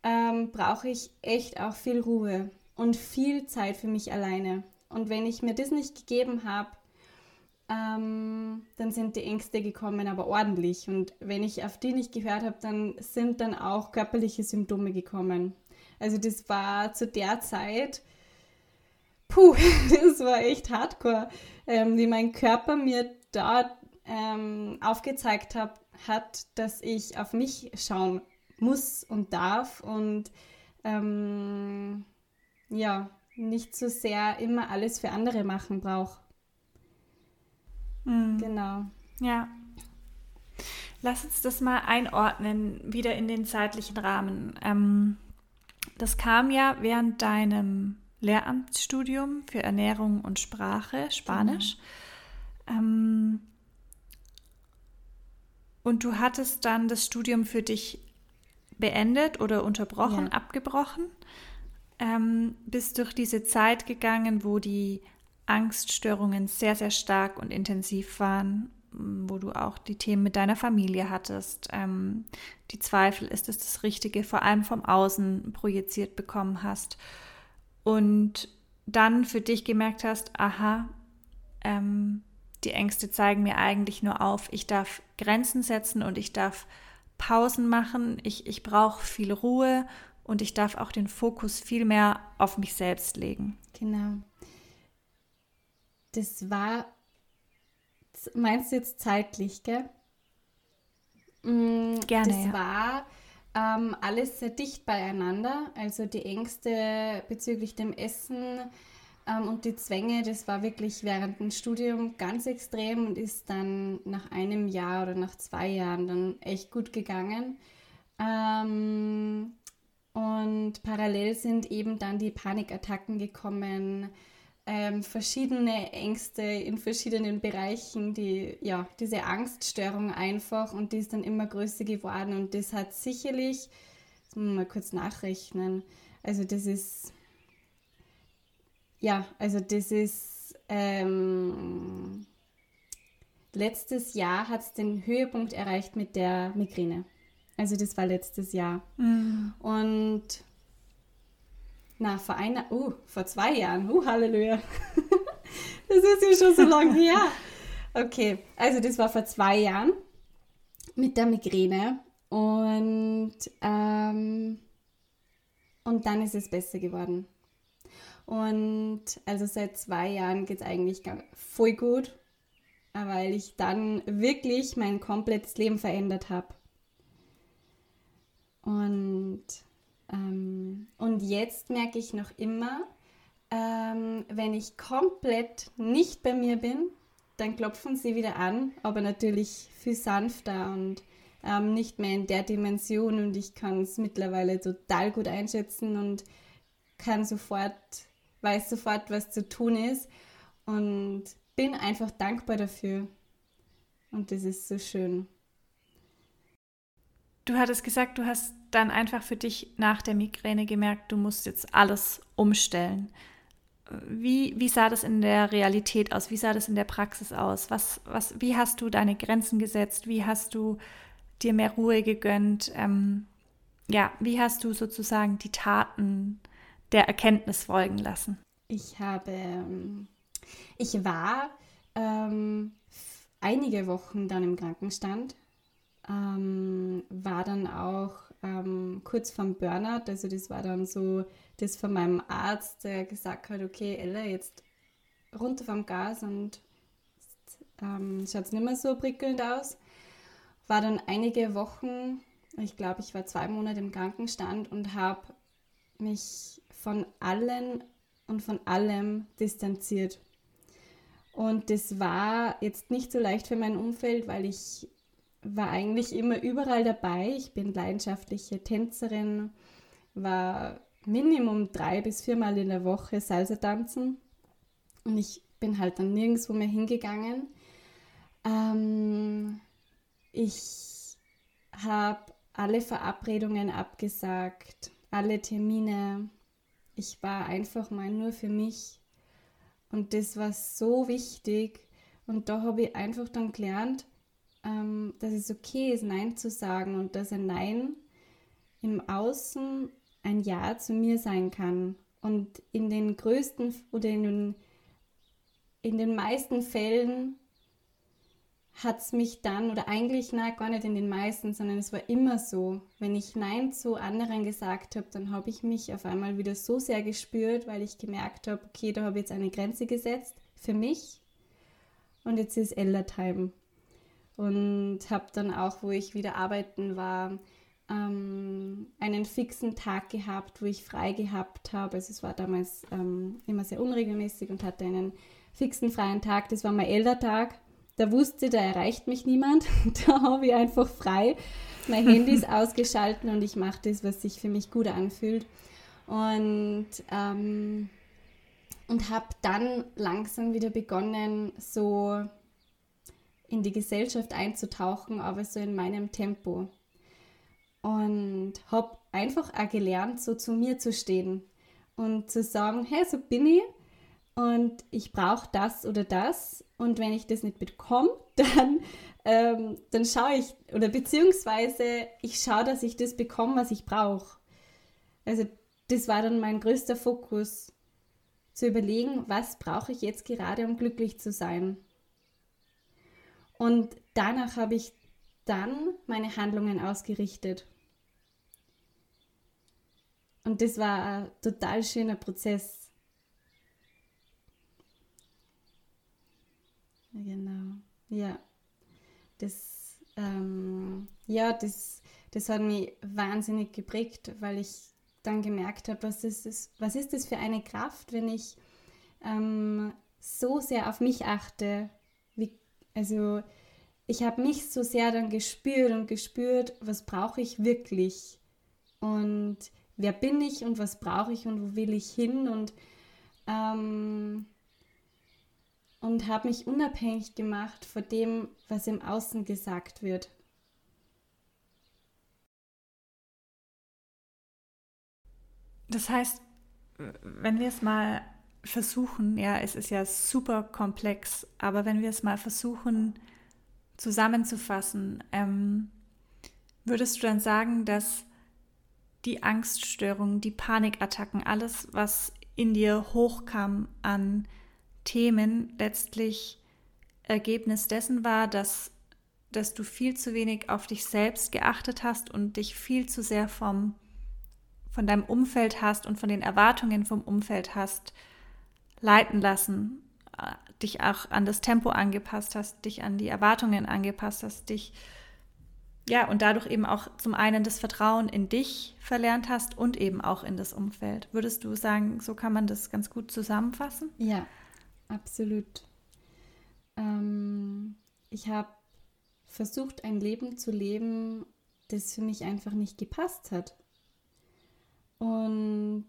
ähm, brauche ich echt auch viel Ruhe und viel Zeit für mich alleine. Und wenn ich mir das nicht gegeben habe, ähm, dann sind die Ängste gekommen, aber ordentlich. Und wenn ich auf die nicht gehört habe, dann sind dann auch körperliche Symptome gekommen. Also das war zu der Zeit, puh, das war echt hardcore, ähm, wie mein Körper mir da ähm, aufgezeigt hat, hat, dass ich auf mich schauen muss und darf und ähm, ja, nicht so sehr immer alles für andere machen brauche. Mhm. Genau. Ja. Lass uns das mal einordnen, wieder in den zeitlichen Rahmen. Ähm, das kam ja während deinem Lehramtsstudium für Ernährung und Sprache, Spanisch. Mhm. Ähm, und du hattest dann das Studium für dich beendet oder unterbrochen, ja. abgebrochen, ähm, bist durch diese Zeit gegangen, wo die Angststörungen sehr, sehr stark und intensiv waren, wo du auch die Themen mit deiner Familie hattest, ähm, die Zweifel, ist es das Richtige, vor allem vom Außen projiziert bekommen hast und dann für dich gemerkt hast, aha, ähm, die Ängste zeigen mir eigentlich nur auf, ich darf Grenzen setzen und ich darf Pausen machen, ich, ich brauche viel Ruhe und ich darf auch den Fokus viel mehr auf mich selbst legen. Genau das war, meinst du jetzt zeitlich, gell? Mm, Gerne. Das ja. war ähm, alles sehr dicht beieinander. Also die Ängste bezüglich dem Essen ähm, und die Zwänge, das war wirklich während dem Studium ganz extrem und ist dann nach einem Jahr oder nach zwei Jahren dann echt gut gegangen. Ähm, und parallel sind eben dann die Panikattacken gekommen, ähm, verschiedene Ängste in verschiedenen Bereichen, die, ja, diese Angststörung einfach und die ist dann immer größer geworden und das hat sicherlich, jetzt muss man mal kurz nachrechnen, also das ist, ja, also das ist, ähm, letztes Jahr hat es den Höhepunkt erreicht mit der Migräne. Also das war letztes Jahr. Mhm. Und na, vor einer, uh, vor zwei Jahren, uh, Halleluja. das ist ja schon so lange her. Okay, also das war vor zwei Jahren mit der Migräne und, ähm, und dann ist es besser geworden. Und also seit zwei Jahren geht es eigentlich voll gut, weil ich dann wirklich mein komplettes Leben verändert habe. Und ähm, und jetzt merke ich noch immer, ähm, wenn ich komplett nicht bei mir bin, dann klopfen sie wieder an, aber natürlich viel sanfter und ähm, nicht mehr in der Dimension und ich kann es mittlerweile total gut einschätzen und kann sofort, weiß sofort, was zu tun ist und bin einfach dankbar dafür. Und das ist so schön. du hattest gesagt, du hast dann einfach für dich nach der Migräne gemerkt, du musst jetzt alles umstellen. Wie, wie sah das in der Realität aus? Wie sah das in der Praxis aus? Was, was, wie hast du deine Grenzen gesetzt? Wie hast du dir mehr Ruhe gegönnt? Ähm, ja, wie hast du sozusagen die Taten der Erkenntnis folgen lassen? Ich habe, ähm, ich war ähm, einige Wochen dann im Krankenstand, ähm, war dann auch ähm, kurz vorm Burnout, also das war dann so das von meinem Arzt, der gesagt hat, okay, Ella, jetzt runter vom Gas und ähm, schaut es nicht mehr so prickelnd aus. War dann einige Wochen, ich glaube, ich war zwei Monate im Krankenstand und habe mich von allen und von allem distanziert. Und das war jetzt nicht so leicht für mein Umfeld, weil ich war eigentlich immer überall dabei. Ich bin leidenschaftliche Tänzerin, war Minimum drei bis viermal in der Woche Salsa tanzen und ich bin halt dann nirgendwo mehr hingegangen. Ähm, ich habe alle Verabredungen abgesagt, alle Termine. Ich war einfach mal nur für mich und das war so wichtig. Und da habe ich einfach dann gelernt, ähm, dass es okay ist, Nein zu sagen und dass ein Nein im Außen ein Ja zu mir sein kann. Und in den größten oder in den, in den meisten Fällen hat es mich dann, oder eigentlich na, gar nicht in den meisten, sondern es war immer so, wenn ich Nein zu anderen gesagt habe, dann habe ich mich auf einmal wieder so sehr gespürt, weil ich gemerkt habe, okay, da habe ich jetzt eine Grenze gesetzt für mich und jetzt ist Ella Time. Und habe dann auch, wo ich wieder arbeiten war, ähm, einen fixen Tag gehabt, wo ich frei gehabt habe. Also es war damals ähm, immer sehr unregelmäßig und hatte einen fixen freien Tag. Das war mein Eldertag da wusste, da erreicht mich niemand. Da habe ich einfach frei. Mein Handy ist ausgeschalten und ich mache das, was sich für mich gut anfühlt. Und, ähm, und habe dann langsam wieder begonnen, so in die Gesellschaft einzutauchen, aber so in meinem Tempo. Und habe einfach auch gelernt, so zu mir zu stehen und zu sagen, hey, so bin ich und ich brauche das oder das und wenn ich das nicht bekomme, dann, ähm, dann schaue ich oder beziehungsweise ich schaue, dass ich das bekomme, was ich brauche. Also das war dann mein größter Fokus, zu überlegen, was brauche ich jetzt gerade, um glücklich zu sein. Und danach habe ich dann meine Handlungen ausgerichtet. Und das war ein total schöner Prozess. Genau, ja. Das, ähm, ja, das, das hat mich wahnsinnig geprägt, weil ich dann gemerkt habe, was ist das, was ist das für eine Kraft, wenn ich ähm, so sehr auf mich achte. Also ich habe mich so sehr dann gespürt und gespürt, was brauche ich wirklich und wer bin ich und was brauche ich und wo will ich hin und ähm, und habe mich unabhängig gemacht von dem, was im Außen gesagt wird. Das heißt, wenn wir es mal versuchen, ja, es ist ja super komplex, aber wenn wir es mal versuchen zusammenzufassen, ähm, würdest du dann sagen, dass die Angststörungen, die Panikattacken, alles, was in dir hochkam an Themen letztlich Ergebnis dessen war, dass, dass du viel zu wenig auf dich selbst geachtet hast und dich viel zu sehr vom, von deinem Umfeld hast und von den Erwartungen vom Umfeld hast leiten lassen, äh, dich auch an das Tempo angepasst hast, dich an die Erwartungen angepasst hast, dich ja, und dadurch eben auch zum einen das Vertrauen in dich verlernt hast und eben auch in das Umfeld. Würdest du sagen, so kann man das ganz gut zusammenfassen? Ja, Absolut. Ähm, ich habe versucht, ein Leben zu leben, das für mich einfach nicht gepasst hat. Und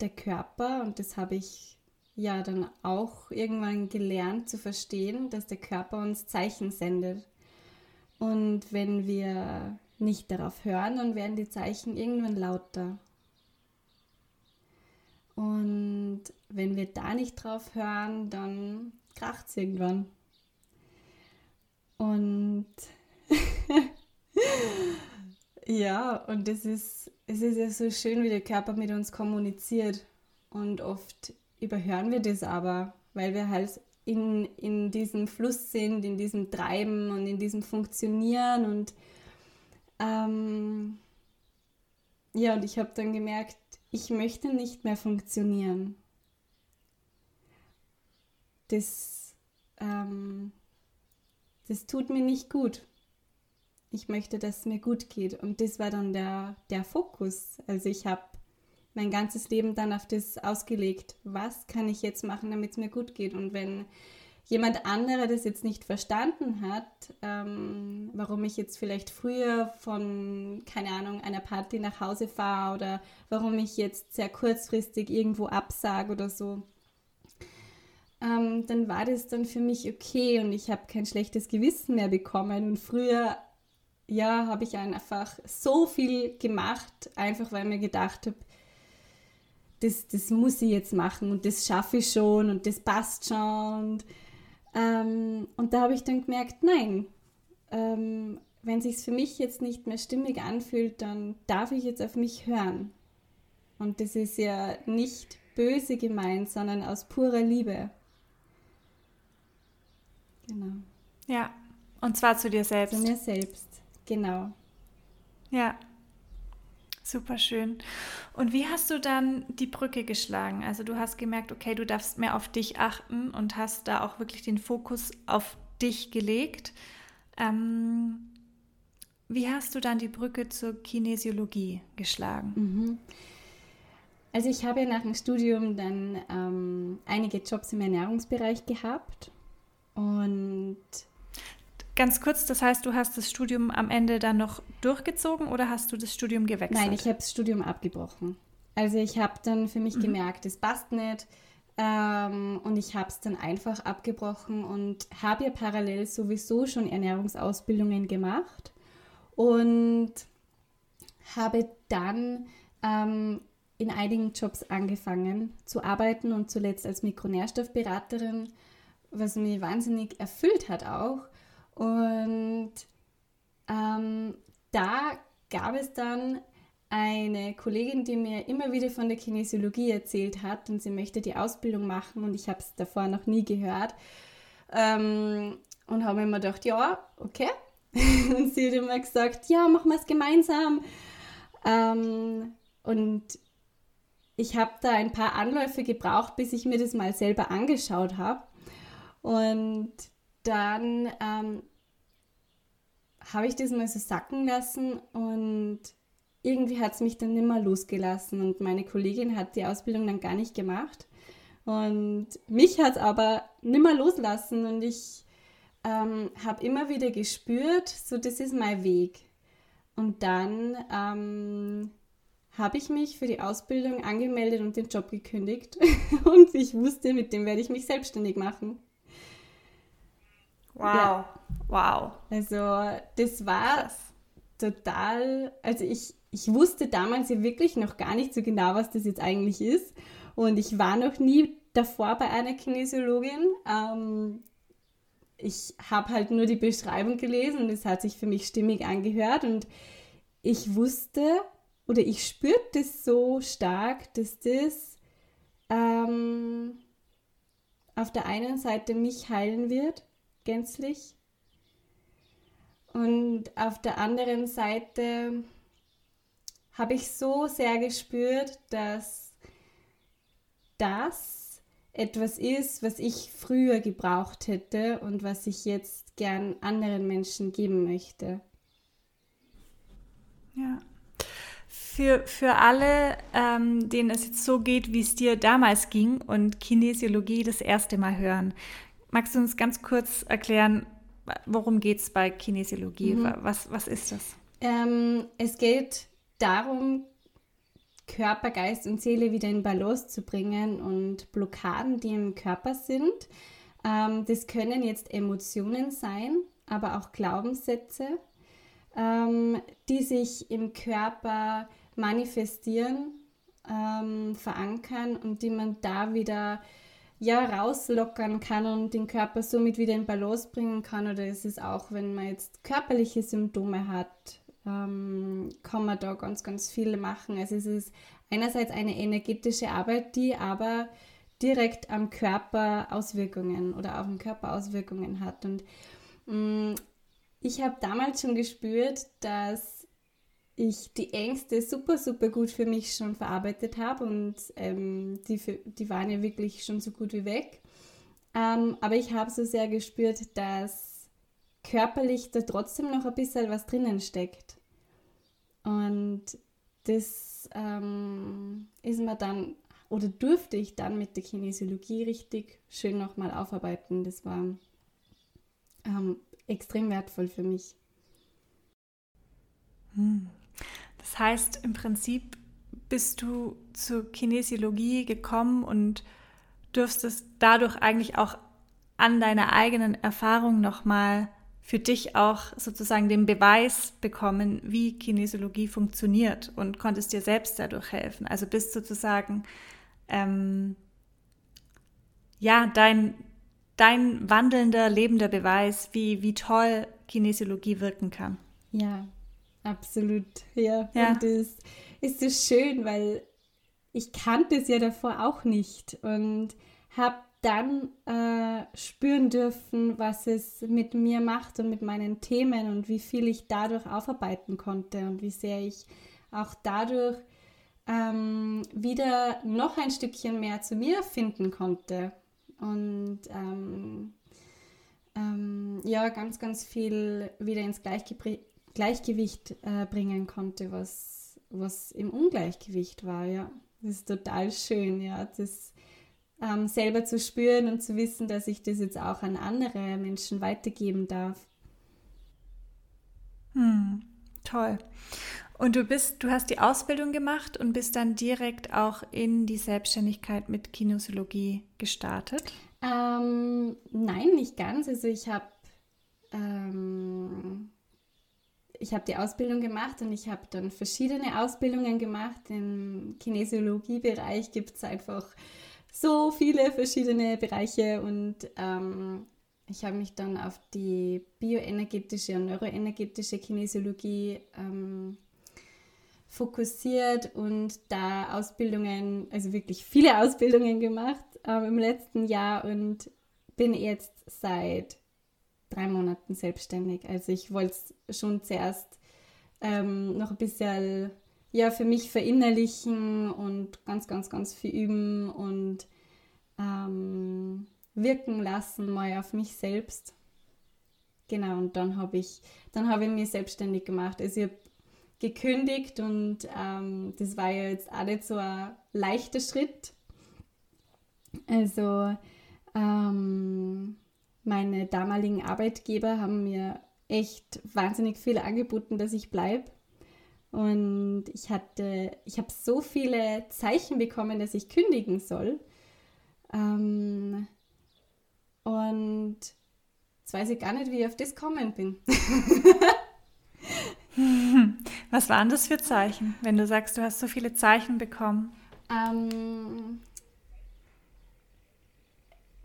der Körper, und das habe ich ja dann auch irgendwann gelernt zu verstehen, dass der Körper uns Zeichen sendet. Und wenn wir nicht darauf hören, dann werden die Zeichen irgendwann lauter. Und wenn wir da nicht drauf hören, dann kracht es irgendwann. Und ja, und es ist, es ist ja so schön, wie der Körper mit uns kommuniziert. Und oft überhören wir das aber, weil wir halt in, in diesem Fluss sind, in diesem Treiben und in diesem Funktionieren. Und ähm, ja, und ich habe dann gemerkt, ich möchte nicht mehr funktionieren. Das, ähm, das tut mir nicht gut. Ich möchte, dass es mir gut geht. Und das war dann der, der Fokus. Also ich habe mein ganzes Leben dann auf das ausgelegt. Was kann ich jetzt machen, damit es mir gut geht? Und wenn jemand anderer das jetzt nicht verstanden hat, ähm, warum ich jetzt vielleicht früher von, keine Ahnung, einer Party nach Hause fahre oder warum ich jetzt sehr kurzfristig irgendwo absage oder so, ähm, dann war das dann für mich okay und ich habe kein schlechtes Gewissen mehr bekommen. Und früher, ja, habe ich einfach so viel gemacht, einfach weil mir gedacht habe, das, das muss ich jetzt machen und das schaffe ich schon und das passt schon. Und, ähm, und da habe ich dann gemerkt, nein, ähm, wenn sich für mich jetzt nicht mehr stimmig anfühlt, dann darf ich jetzt auf mich hören. Und das ist ja nicht böse gemeint, sondern aus purer Liebe. Genau. Ja, und zwar zu dir selbst. Zu mir selbst, genau. Ja, Super schön. Und wie hast du dann die Brücke geschlagen? Also du hast gemerkt, okay, du darfst mehr auf dich achten und hast da auch wirklich den Fokus auf dich gelegt. Ähm, wie hast du dann die Brücke zur Kinesiologie geschlagen? Mhm. Also ich habe nach dem Studium dann ähm, einige Jobs im Ernährungsbereich gehabt und Ganz kurz, das heißt, du hast das Studium am Ende dann noch durchgezogen oder hast du das Studium gewechselt? Nein, ich habe das Studium abgebrochen. Also ich habe dann für mich mhm. gemerkt, es passt nicht. Ähm, und ich habe es dann einfach abgebrochen und habe ja parallel sowieso schon Ernährungsausbildungen gemacht und habe dann ähm, in einigen Jobs angefangen zu arbeiten und zuletzt als Mikronährstoffberaterin, was mich wahnsinnig erfüllt hat auch. Und ähm, da gab es dann eine Kollegin, die mir immer wieder von der Kinesiologie erzählt hat und sie möchte die Ausbildung machen und ich habe es davor noch nie gehört. Ähm, und habe immer gedacht, ja, okay. und sie hat immer gesagt, ja, machen wir es gemeinsam. Ähm, und ich habe da ein paar Anläufe gebraucht, bis ich mir das mal selber angeschaut habe. Und dann ähm, habe ich das mal so sacken lassen und irgendwie hat es mich dann nicht mehr losgelassen und meine Kollegin hat die Ausbildung dann gar nicht gemacht und mich hat es aber nicht mehr loslassen und ich ähm, habe immer wieder gespürt, so das ist mein Weg. Und dann ähm, habe ich mich für die Ausbildung angemeldet und den Job gekündigt und ich wusste, mit dem werde ich mich selbstständig machen. Wow. Ja. Wow. Also das war Krass. total, also ich, ich wusste damals ja wirklich noch gar nicht so genau, was das jetzt eigentlich ist. Und ich war noch nie davor bei einer Kinesiologin. Ähm, ich habe halt nur die Beschreibung gelesen und es hat sich für mich stimmig angehört. Und ich wusste oder ich spürte das so stark, dass das ähm, auf der einen Seite mich heilen wird gänzlich. Und auf der anderen Seite habe ich so sehr gespürt, dass das etwas ist, was ich früher gebraucht hätte und was ich jetzt gern anderen Menschen geben möchte. Ja. Für, für alle, ähm, denen es jetzt so geht, wie es dir damals ging und Kinesiologie das erste Mal hören, Magst du uns ganz kurz erklären, worum geht es bei Kinesiologie? Mhm. Was, was ist das? Ähm, es geht darum, Körper, Geist und Seele wieder in Balance zu bringen und Blockaden, die im Körper sind. Ähm, das können jetzt Emotionen sein, aber auch Glaubenssätze. ähm, die sich im Körper manifestieren, ähm, verankern und die man da wieder ja, rauslockern kann und den Körper somit wieder in Balance bringen kann. Oder ist es auch, wenn man jetzt körperliche Symptome hat, ähm, kann man da ganz, ganz viel machen. Also es ist einerseits eine energetische Arbeit, die aber direkt am Körper Auswirkungen oder auf den Körper Auswirkungen hat. Und mh, mm, ich habe damals schon gespürt, dass ich die Ängste super, super gut für mich schon verarbeitet habe und ähm, die, für, die waren ja wirklich schon so gut wie weg. Ähm, aber ich habe so sehr gespürt, dass körperlich da trotzdem noch ein bisschen was drinnen steckt. Und das ähm, ist mir dann, oder durfte ich dann mit der Kinesiologie richtig schön nochmal aufarbeiten. Das war ähm, extrem wertvoll für mich. Hm. Das heißt, im Prinzip bist du zur Kinesiologie gekommen und dürftest dadurch eigentlich auch an deiner eigenen Erfahrung nochmal für dich auch sozusagen den Beweis bekommen, wie Kinesiologie funktioniert und konntest dir selbst dadurch helfen. Also bist sozusagen ähm, ja dein, dein wandelnder, lebender Beweis, wie, wie toll Kinesiologie wirken kann. Ja, absolut. Ja, ja. und das ist so schön, weil ich kannte es ja davor auch nicht und habe dann äh, spüren dürfen, was es mit mir macht und mit meinen Themen und wie viel ich dadurch aufarbeiten konnte und wie sehr ich auch dadurch ähm, wieder noch ein Stückchen mehr zu mir finden konnte und ähm, ähm, ja, ganz, ganz viel wieder ins Gleichge Gleichgewicht äh, bringen konnte, was, was im Ungleichgewicht war, ja. Das ist total schön, ja. Das ähm, selber zu spüren und zu wissen, dass ich das jetzt auch an andere Menschen weitergeben darf. Hm, toll. Und du bist, du hast die Ausbildung gemacht und bist dann direkt auch in die Selbstständigkeit mit Kinesiologie gestartet? Ähm, nein, nicht ganz. Also ich habe ähm, ich habe die Ausbildung gemacht und ich habe dann verschiedene Ausbildungen gemacht. Im Kinesiologiebereich gibt es einfach so viele verschiedene Bereiche und ähm, ich habe mich dann auf die bioenergetische und neuroenergetische Kinesiologie ähm, fokussiert und da Ausbildungen, also wirklich viele Ausbildungen gemacht ähm, im letzten Jahr und bin jetzt seit drei Monaten selbstständig. Also ich wollte es schon zuerst ähm, noch ein bisschen ja, für mich verinnerlichen und ganz, ganz, ganz viel üben und ähm, wirken lassen mal auf mich selbst. Genau, und dann habe ich, dann habe ich mich selbstständig gemacht. Also ich habe gekündigt und ähm, das war ja jetzt auch nicht so ein leichter Schritt. Also ähm, meine damaligen Arbeitgeber haben mir echt wahnsinnig viel angeboten, dass ich bleibe. Und ich hatte, ich habe so viele Zeichen bekommen, dass ich kündigen soll. Ähm, und jetzt weiß ich gar nicht, wie ich auf das kommen bin. Was waren das für Zeichen, wenn du sagst, du hast so viele Zeichen bekommen? Ähm,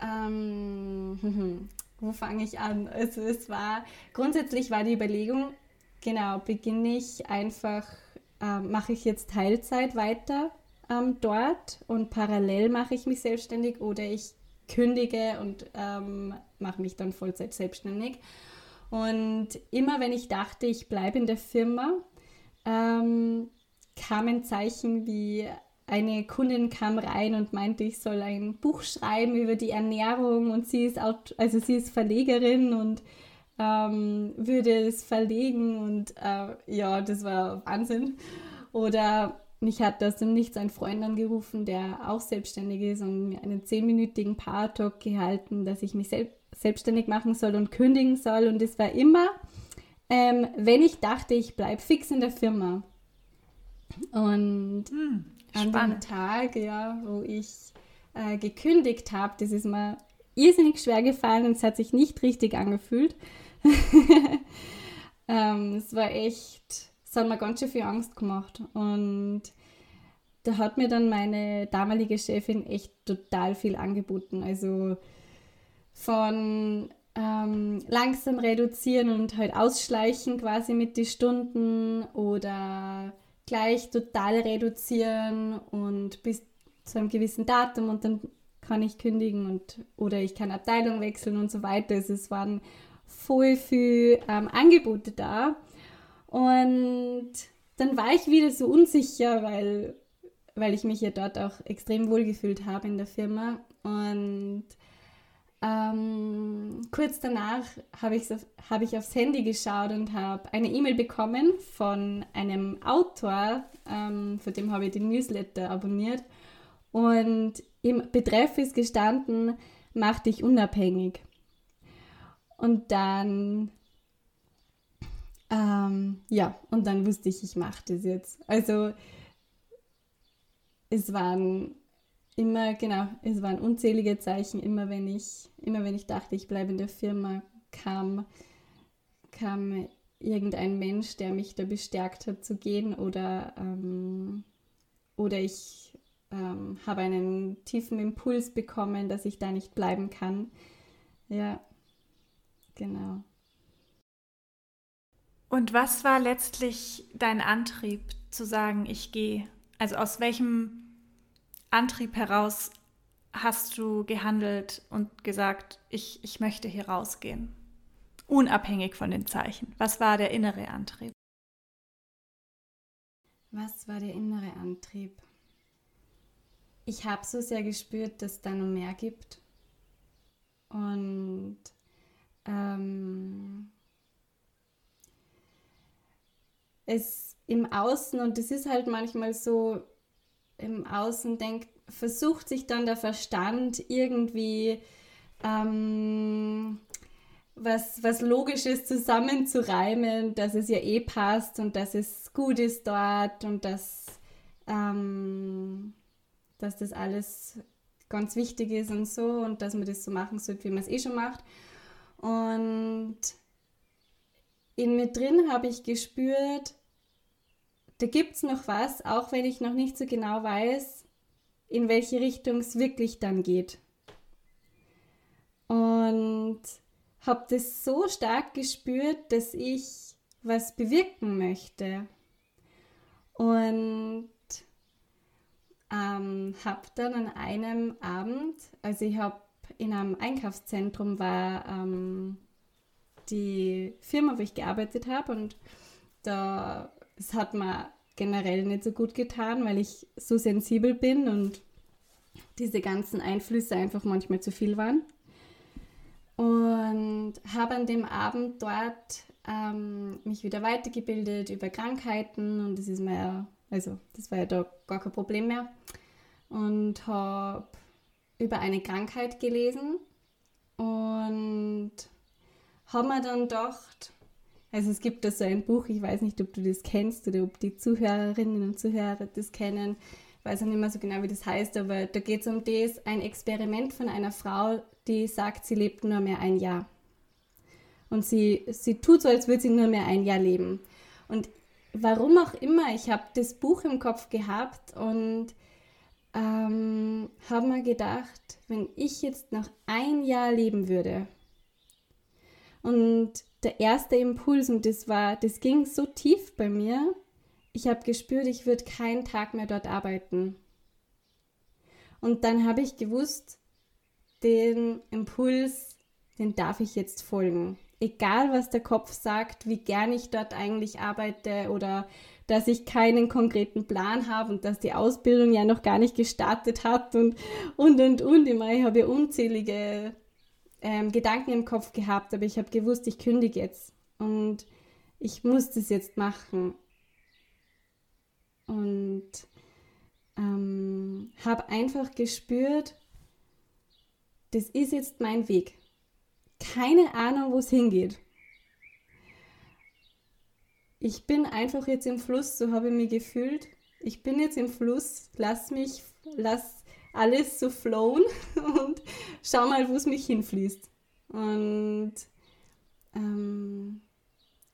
ähm, wo fange ich an? Also es war, grundsätzlich war die Überlegung, genau, beginne ich einfach, äh, mache ich jetzt Teilzeit weiter ähm, dort und parallel mache ich mich selbstständig oder ich kündige und ähm, mache mich dann Vollzeit selbstständig. Und immer wenn ich dachte, ich bleibe in der Firma, ähm, kamen Zeichen wie eine Kundin kam rein und meinte, ich soll ein Buch schreiben über die Ernährung und sie ist auch, also sie ist Verlegerin und ähm, würde es verlegen und äh, ja, das war Wahnsinn. Oder mich hat aus dem Nichts ein Freund angerufen, der auch selbstständig ist und mir einen zehnminütigen Power-Talk gehalten, dass ich mich sel selbstständig machen soll und kündigen soll. Und es war immer, ähm, wenn ich dachte, ich bleibe fix in der Firma. Und hm, an dem Tag, ja, wo ich äh, gekündigt habe, das ist mir irrsinnig schwer gefallen und es hat sich nicht richtig angefühlt. Ähm, es war echt, es hat mir ganz schön viel Angst gemacht. Und da hat mir dann meine damalige Chefin echt total viel angeboten. Also von ähm, langsam reduzieren und halt ausschleichen quasi mit den Stunden oder gleich total reduzieren und bis zu einem gewissen Datum und dann kann ich kündigen und oder ich kann Abteilung wechseln und so weiter. Also es waren voll viele ähm, Angebote da und dann war ich wieder so unsicher, weil, weil ich mich ja dort auch extrem wohl gefühlt habe in der Firma und ähm, kurz danach habe ich, hab ich aufs Handy geschaut und habe eine E-Mail bekommen von einem Autor, ähm, von dem habe ich den Newsletter abonniert. Und im Betreff ist gestanden, mach dich unabhängig. Und dann, ähm, ja, und dann wusste ich, ich mache das jetzt. Also es waren immer, genau, es waren unzählige Zeichen, immer wenn ich, immer wenn ich dachte, ich bleibe in der Firma, kam, kam irgendein Mensch, der mich da bestärkt hat zu gehen oder, ähm, oder ich ähm, habe einen tiefen Impuls bekommen, dass ich da nicht bleiben kann. Ja, genau. Und was war letztlich dein Antrieb zu sagen, ich gehe? Also aus welchem Antrieb heraus hast du gehandelt und gesagt, ich, ich möchte hier rausgehen? Unabhängig von den Zeichen. Was war der innere Antrieb? Was war der innere Antrieb? Ich habe so sehr gespürt, dass es da noch mehr gibt. Und ähm, es im Außen, und es ist halt manchmal so, im Außen denkt, versucht sich dann der Verstand irgendwie ähm, was, was Logisches zusammenzureimen, dass es ja eh passt und dass es gut ist dort und dass, ähm, dass das alles ganz wichtig ist und so und dass man das so machen sollte, wie man es eh schon macht. Und in mir drin habe ich gespürt, da gibt es noch was, auch wenn ich noch nicht so genau weiß, in welche Richtung es wirklich dann geht. Und habe das so stark gespürt, dass ich was bewirken möchte. Und ähm, habe dann an einem Abend, also ich habe in einem Einkaufszentrum war ähm, die Firma, wo ich gearbeitet habe und da es hat mir generell nicht so gut getan, weil ich so sensibel bin und diese ganzen Einflüsse einfach manchmal zu viel waren. Und habe an dem Abend dort ähm, mich wieder weitergebildet über Krankheiten und das ist mir ja, also das war ja da gar kein Problem mehr. Und habe über eine Krankheit gelesen und habe mir dann gedacht, also es gibt da so ein Buch, ich weiß nicht, ob du das kennst oder ob die Zuhörerinnen und Zuhörer das kennen. Ich weiß auch nicht mehr so genau, wie das heißt, aber da geht es um das, ein Experiment von einer Frau, die sagt, sie lebt nur mehr ein Jahr. Und sie, sie tut so, als würde sie nur mehr ein Jahr leben. Und warum auch immer, ich habe das Buch im Kopf gehabt und ähm, habe mir gedacht, wenn ich jetzt noch ein Jahr leben würde und der erste Impuls und das war, das ging so tief bei mir. Ich habe gespürt, ich würde keinen Tag mehr dort arbeiten. Und dann habe ich gewusst, den Impuls, den darf ich jetzt folgen. Egal, was der Kopf sagt, wie gern ich dort eigentlich arbeite oder dass ich keinen konkreten Plan habe und dass die Ausbildung ja noch gar nicht gestartet hat und und und und. Ich, ich habe unzählige ähm, Gedanken im Kopf gehabt, aber ich habe gewusst, ich kündige jetzt und ich muss das jetzt machen. Und ähm, habe einfach gespürt, das ist jetzt mein Weg. Keine Ahnung, wo es hingeht. Ich bin einfach jetzt im Fluss, so habe ich mich gefühlt. Ich bin jetzt im Fluss, lass mich, lass alles so flown und schau mal, wo es mich hinfließt. Und, ähm,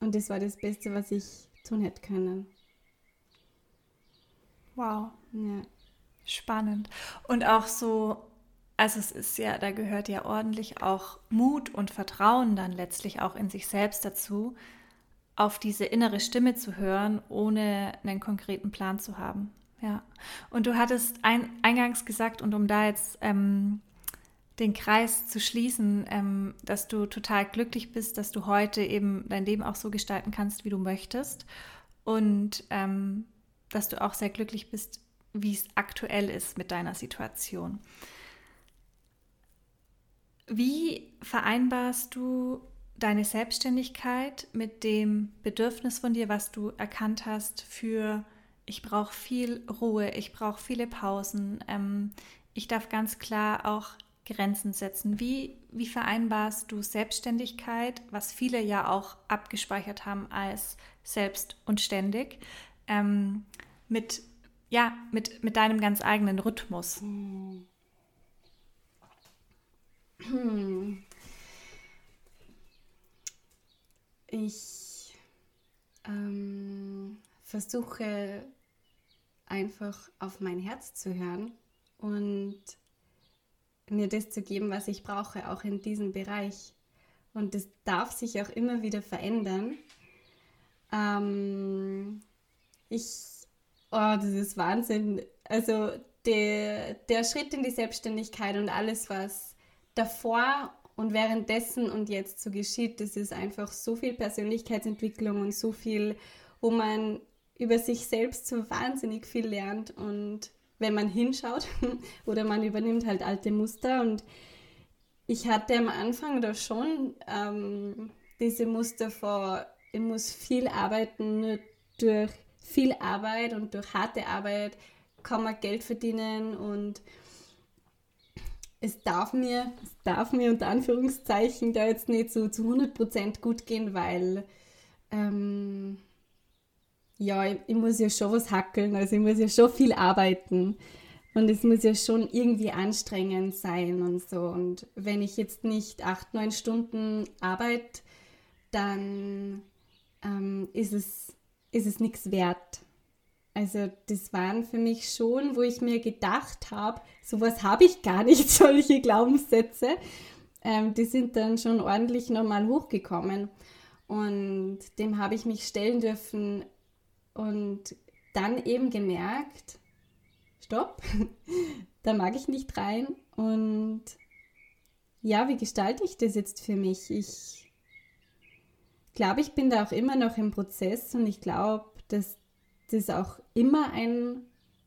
Und das war das Beste, was ich tun hätte können. Wow. Ja. Spannend. Und auch so, also es ist ja, da gehört ja ordentlich auch Mut und Vertrauen dann letztlich auch in sich selbst dazu, auf diese innere Stimme zu hören, ohne einen konkreten Plan zu haben. Ja. Und du hattest ein, eingangs gesagt, und um da jetzt ähm, den Kreis zu schließen, ähm, dass du total glücklich bist, dass du heute eben dein Leben auch so gestalten kannst, wie du möchtest. Und ähm, dass du auch sehr glücklich bist, wie es aktuell ist mit deiner Situation. Wie vereinbarst du deine Selbstständigkeit mit dem Bedürfnis von dir, was du erkannt hast für, ich brauche viel Ruhe, ich brauche viele Pausen, ähm, ich darf ganz klar auch Grenzen setzen. Wie, wie vereinbarst du Selbstständigkeit, was viele ja auch abgespeichert haben als selbst und ständig, ähm, mit, ja, mit, mit deinem ganz eigenen Rhythmus? Hm. Ich ähm, versuche einfach auf mein Herz zu hören und mir das zu geben, was ich brauche, auch in diesem Bereich. Und das darf sich auch immer wieder verändern. Ähm, ich, oh, das ist Wahnsinn. Also der, der Schritt in die Selbstständigkeit und alles, was davor und währenddessen und jetzt so geschieht, das ist einfach so viel Persönlichkeitsentwicklung und so viel, wo man über sich selbst so wahnsinnig viel lernt. Und wenn man hinschaut oder man übernimmt halt alte Muster. Und ich hatte am Anfang da schon ähm, diese Muster vor, ich muss viel arbeiten, nur durch viel Arbeit und durch harte Arbeit kann man Geld verdienen. Und es darf mir, es darf mir unter Anführungszeichen da jetzt nicht so zu 100% gut gehen, weil ähm, ja, ich, ich, muss ja schon was hackeln, also ich muss ja schon viel arbeiten und es muss ja schon irgendwie anstrengend sein und so. Und wenn ich jetzt nicht acht, neun Stunden arbeite, dann ähm, ist es, ist es nichts wert. Also das waren für mich schon, wo ich mir gedacht habe, sowas habe ich gar nicht, solche Glaubenssätze. Ähm, die sind dann schon ordentlich nochmal hochgekommen. Und dem habe ich mich stellen dürfen und dann eben gemerkt, stopp, da mag ich nicht rein. Und ja, wie gestalte ich das jetzt für mich? Ich glaube, ich bin da auch immer noch im Prozess und ich glaube, dass das auch immer ein,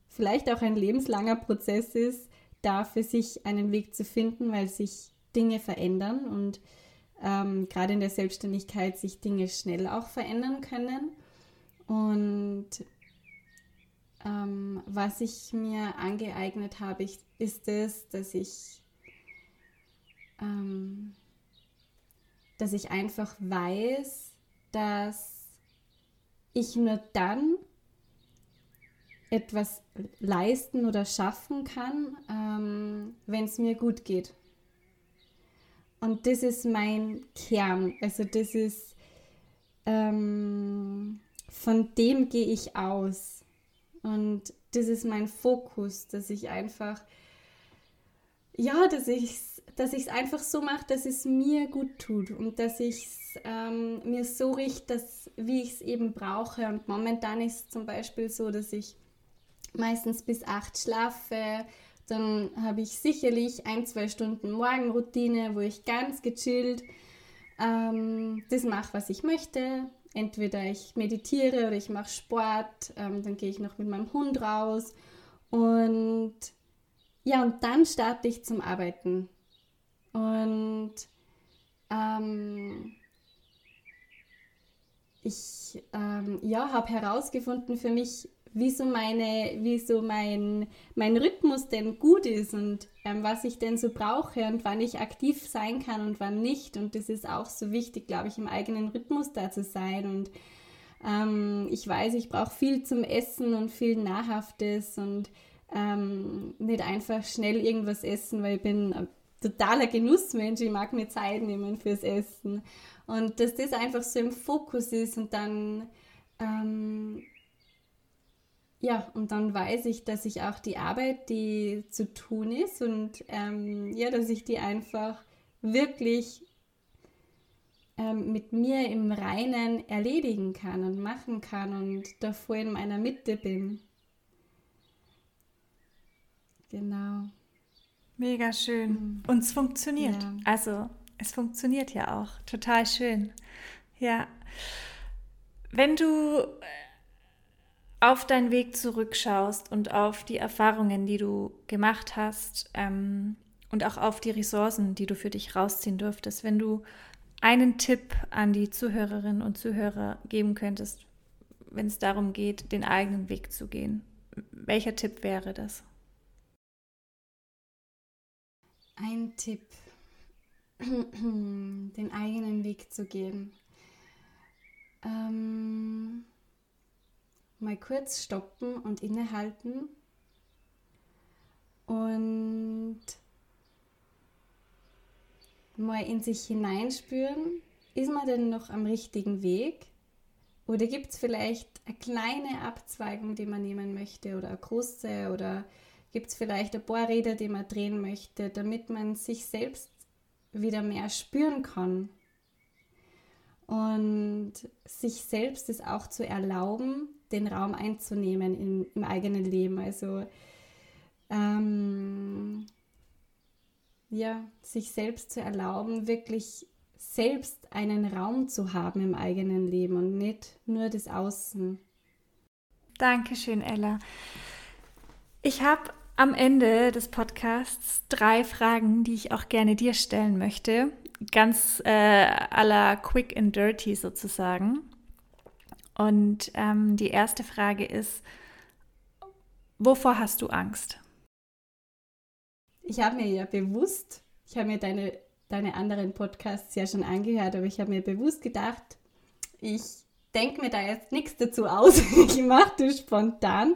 vielleicht auch ein lebenslanger Prozess ist, da für sich einen Weg zu finden, weil sich Dinge verändern und ähm, gerade in der Selbstständigkeit sich Dinge schnell auch verändern können. Und ähm, was ich mir angeeignet habe, ich, ist es, dass ich, ähm, dass ich einfach weiß, dass ich nur dann etwas leisten oder schaffen kann, ähm, wenn es mir gut geht. Und das ist mein Kern. Also das ist, ähm, von dem gehe ich aus. Und das ist mein Fokus, dass ich einfach, ja, dass ich es dass einfach so mache, dass es mir gut tut und dass ich es ähm, mir so richte, wie ich es eben brauche. Und momentan ist es zum Beispiel so, dass ich meistens bis acht schlafe. Dann habe ich sicherlich ein, zwei Stunden Morgenroutine, wo ich ganz gechillt ähm, das mache, was ich möchte. Entweder ich meditiere oder ich mache Sport, ähm, dann gehe ich noch mit meinem Hund raus und ja, und dann starte ich zum Arbeiten. Und ähm, ich ähm, ja, habe herausgefunden für mich, wie so, meine, wie so mein, mein Rhythmus denn gut ist und ähm, was ich denn so brauche und wann ich aktiv sein kann und wann nicht. Und das ist auch so wichtig, glaube ich, im eigenen Rhythmus da zu sein. Und ähm, ich weiß, ich brauche viel zum Essen und viel Nahrhaftes und ähm, nicht einfach schnell irgendwas essen, weil ich bin totaler Genussmensch, ich mag mir Zeit nehmen fürs Essen. Und dass das einfach so im Fokus ist und dann, ähm, ja, und dann weiß ich, dass ich auch die Arbeit, die zu tun ist und ähm, ja, dass ich die einfach wirklich ähm, mit mir im Reinen erledigen kann und machen kann und davor in meiner Mitte bin. Genau. Mega schön. Mhm. Und es funktioniert. Ja. Also es funktioniert ja auch. Total schön. Ja. Wenn du auf deinen Weg zurückschaust und auf die Erfahrungen, die du gemacht hast ähm, und auch auf die Ressourcen, die du für dich rausziehen durftest, wenn du einen Tipp an die Zuhörerinnen und Zuhörer geben könntest, wenn es darum geht, den eigenen Weg zu gehen, welcher Tipp wäre das? Ein Tipp, den eigenen Weg zu gehen. Ähm, mal kurz stoppen und innehalten. Und mal in sich hineinspüren, ist man denn noch am richtigen Weg? Oder gibt es vielleicht eine kleine Abzweigung, die man nehmen möchte oder eine große oder gibt es vielleicht ein paar Räder, die man drehen möchte, damit man sich selbst wieder mehr spüren kann? Und sich selbst es auch zu erlauben, den Raum einzunehmen in, im eigenen Leben. Also ähm, ja, sich selbst zu erlauben, wirklich selbst einen Raum zu haben im eigenen Leben und nicht nur das Außen. Dankeschön, Ella. Ich habe am Ende des Podcasts drei Fragen, die ich auch gerne dir stellen möchte. Ganz äh, à la quick and dirty sozusagen. Und ähm, die erste Frage ist, wovor hast du Angst? Ich habe mir ja bewusst, ich habe mir deine, deine anderen Podcasts ja schon angehört, aber ich habe mir bewusst gedacht, ich denke mir da jetzt nichts dazu aus. ich mache das spontan.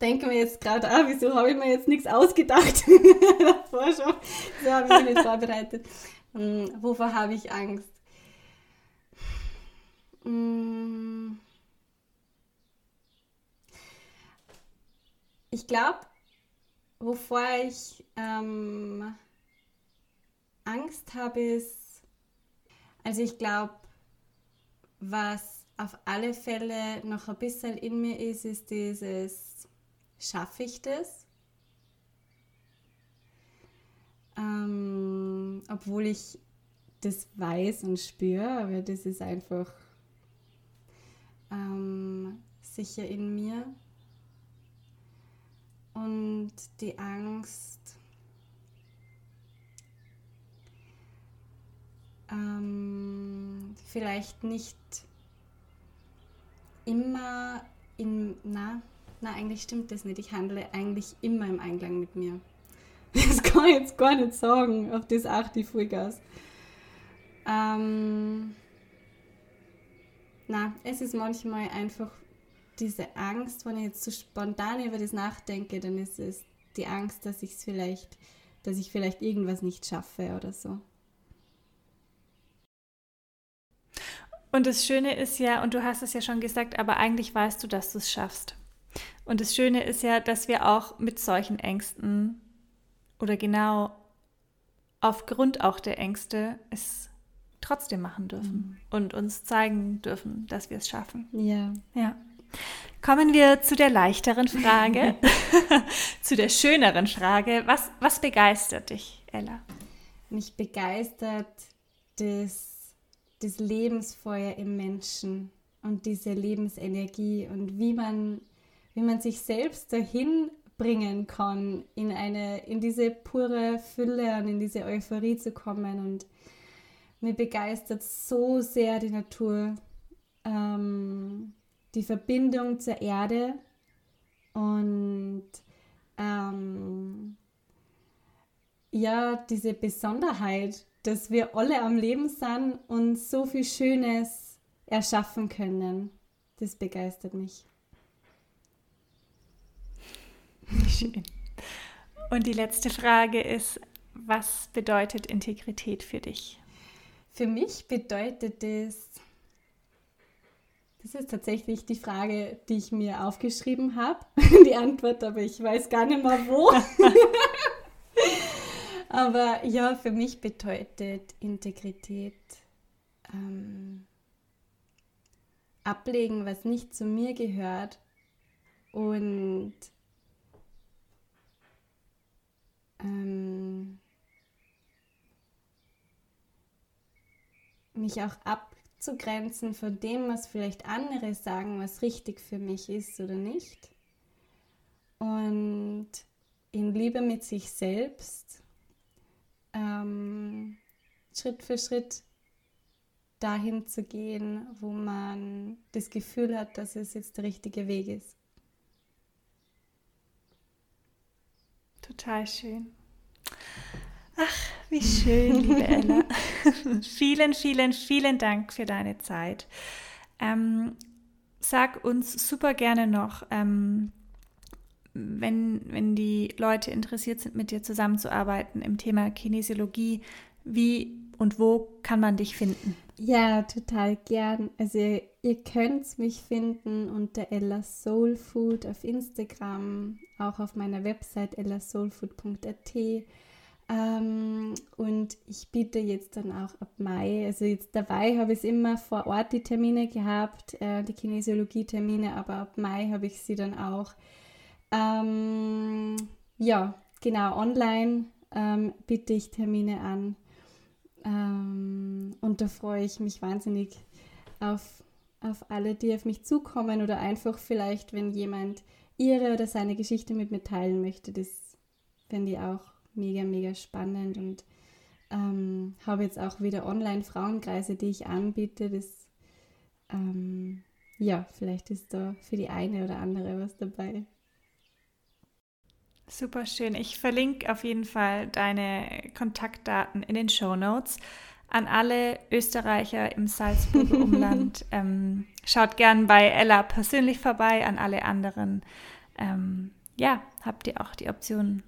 Denke mir jetzt gerade, ah, wieso habe ich mir jetzt nichts ausgedacht? Davor schon. So habe ich mich nicht vorbereitet. Hm, wovor habe ich Angst? Hm. Ich glaube, wovor ich ähm, Angst habe, ist, also ich glaube, was auf alle Fälle noch ein bisschen in mir ist, ist dieses, schaffe ich das? Ähm, obwohl ich das weiß und spüre, aber das ist einfach ähm, sicher in mir und die Angst ähm, vielleicht nicht immer in, na, na, eigentlich stimmt das nicht. Ich handle eigentlich immer im Einklang mit mir. Das kann ich jetzt gar nicht sagen, auf das achte ich Vollgas. Ähm, na, es ist manchmal einfach diese Angst, wenn ich jetzt so spontan über das nachdenke, dann ist es die Angst, dass ich es vielleicht, dass ich vielleicht irgendwas nicht schaffe oder so. Und das Schöne ist ja, und du hast es ja schon gesagt, aber eigentlich weißt du, dass du es schaffst. Und das Schöne ist ja, dass wir auch mit solchen Ängsten oder genau aufgrund auch der Ängste es trotzdem machen dürfen mhm. und uns zeigen dürfen, dass wir es schaffen. Ja. Ja. Kommen wir zu der leichteren Frage, zu der schöneren Frage. Was, was begeistert dich, Ella? Mich begeistert das, das Lebensfeuer im Menschen und diese Lebensenergie und wie man, wie man sich selbst dahin bringen kann, in, eine, in diese pure Fülle und in diese Euphorie zu kommen. Und mir begeistert so sehr die Natur. Ähm, die Verbindung zur Erde und ähm, ja, diese Besonderheit, dass wir alle am Leben sind und so viel Schönes erschaffen können. Das begeistert mich. Schön. Und die letzte Frage ist, was bedeutet Integrität für dich? Für mich bedeutet es, das ist tatsächlich die Frage, die ich mir aufgeschrieben habe, die Antwort, aber ich weiß gar nicht mehr wo. aber ja, für mich bedeutet Integrität ähm, ablegen, was nicht zu mir gehört und ähm, mich auch abzugrenzen von dem, was vielleicht andere sagen, was richtig für mich ist oder nicht. Und in Liebe mit sich selbst ähm, Schritt für Schritt dahin zu gehen, wo man das Gefühl hat, dass es jetzt der richtige Weg ist. Total schön. Ach, wie schön, liebe Ella. vielen, vielen, vielen Dank für deine Zeit. Ähm, sag uns super gerne noch, ähm, wenn, wenn die Leute interessiert sind, mit dir zusammenzuarbeiten im Thema Kinesiologie, wie und wo kann man dich finden? Ja, total gern. Also ihr könnt mich finden unter Ella Soul Food auf Instagram, auch auf meiner Website ellasoulfood.at. Ähm, und ich biete jetzt dann auch ab Mai, also jetzt dabei habe ich immer vor Ort die Termine gehabt, äh, die Kinesiologie-Termine, aber ab Mai habe ich sie dann auch. Ähm, ja, genau, online ähm, biete ich Termine an. Ähm, und da freue ich mich wahnsinnig auf, auf alle, die auf mich zukommen oder einfach vielleicht, wenn jemand ihre oder seine Geschichte mit mir teilen möchte. Das fände ich auch mega, mega spannend und ähm, habe jetzt auch wieder Online-Frauenkreise, die ich anbiete. Das, ähm, ja, vielleicht ist da für die eine oder andere was dabei. Super schön. Ich verlinke auf jeden Fall deine Kontaktdaten in den Show Notes an alle Österreicher im Salzburger Umland. ähm, schaut gern bei Ella persönlich vorbei, an alle anderen. Ähm, ja, habt ihr auch die Option,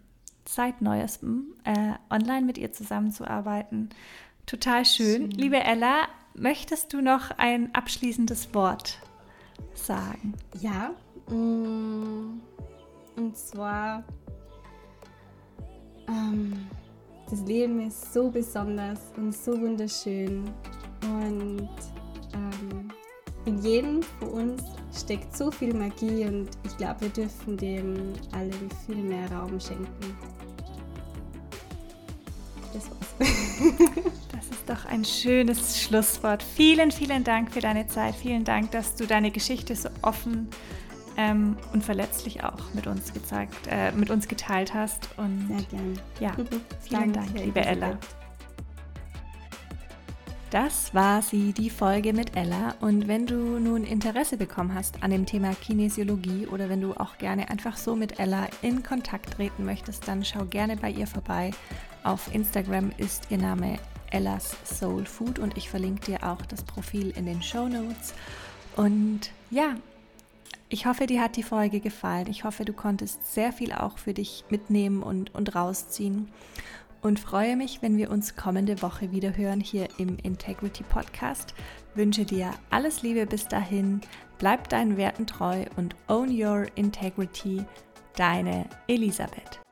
seit neuestem äh, online mit ihr zusammenzuarbeiten. Total schön. schön. Liebe Ella, möchtest du noch ein abschließendes Wort sagen? Ja, mm, und zwar ähm, das Leben ist so besonders und so wunderschön und ähm, in jedem von uns steckt so viel Magie und ich glaube, wir dürfen dem alle viel mehr Raum schenken. Das war's. das ist doch ein schönes Schlusswort. Vielen, vielen Dank für deine Zeit. Vielen Dank, dass du deine Geschichte so offen ähm, und verletzlich auch mit uns gezeigt, äh, mit uns geteilt hast. Und Sehr gern. Ja, vielen Dank, liebe Ella. Das war sie, die Folge mit Ella. Und wenn du nun Interesse bekommen hast an dem Thema Kinesiologie oder wenn du auch gerne einfach so mit Ella in Kontakt treten möchtest, dann schau gerne bei ihr vorbei. Auf Instagram ist ihr Name Ellas Soul Food und ich verlinke dir auch das Profil in den Show Notes. Und ja, ich hoffe, dir hat die Folge gefallen. Ich hoffe, du konntest sehr viel auch für dich mitnehmen und, und rausziehen und freue mich, wenn wir uns kommende Woche wieder hören hier im Integrity Podcast. Wünsche dir alles Liebe bis dahin, bleib deinen Werten treu und own your integrity. Deine Elisabeth.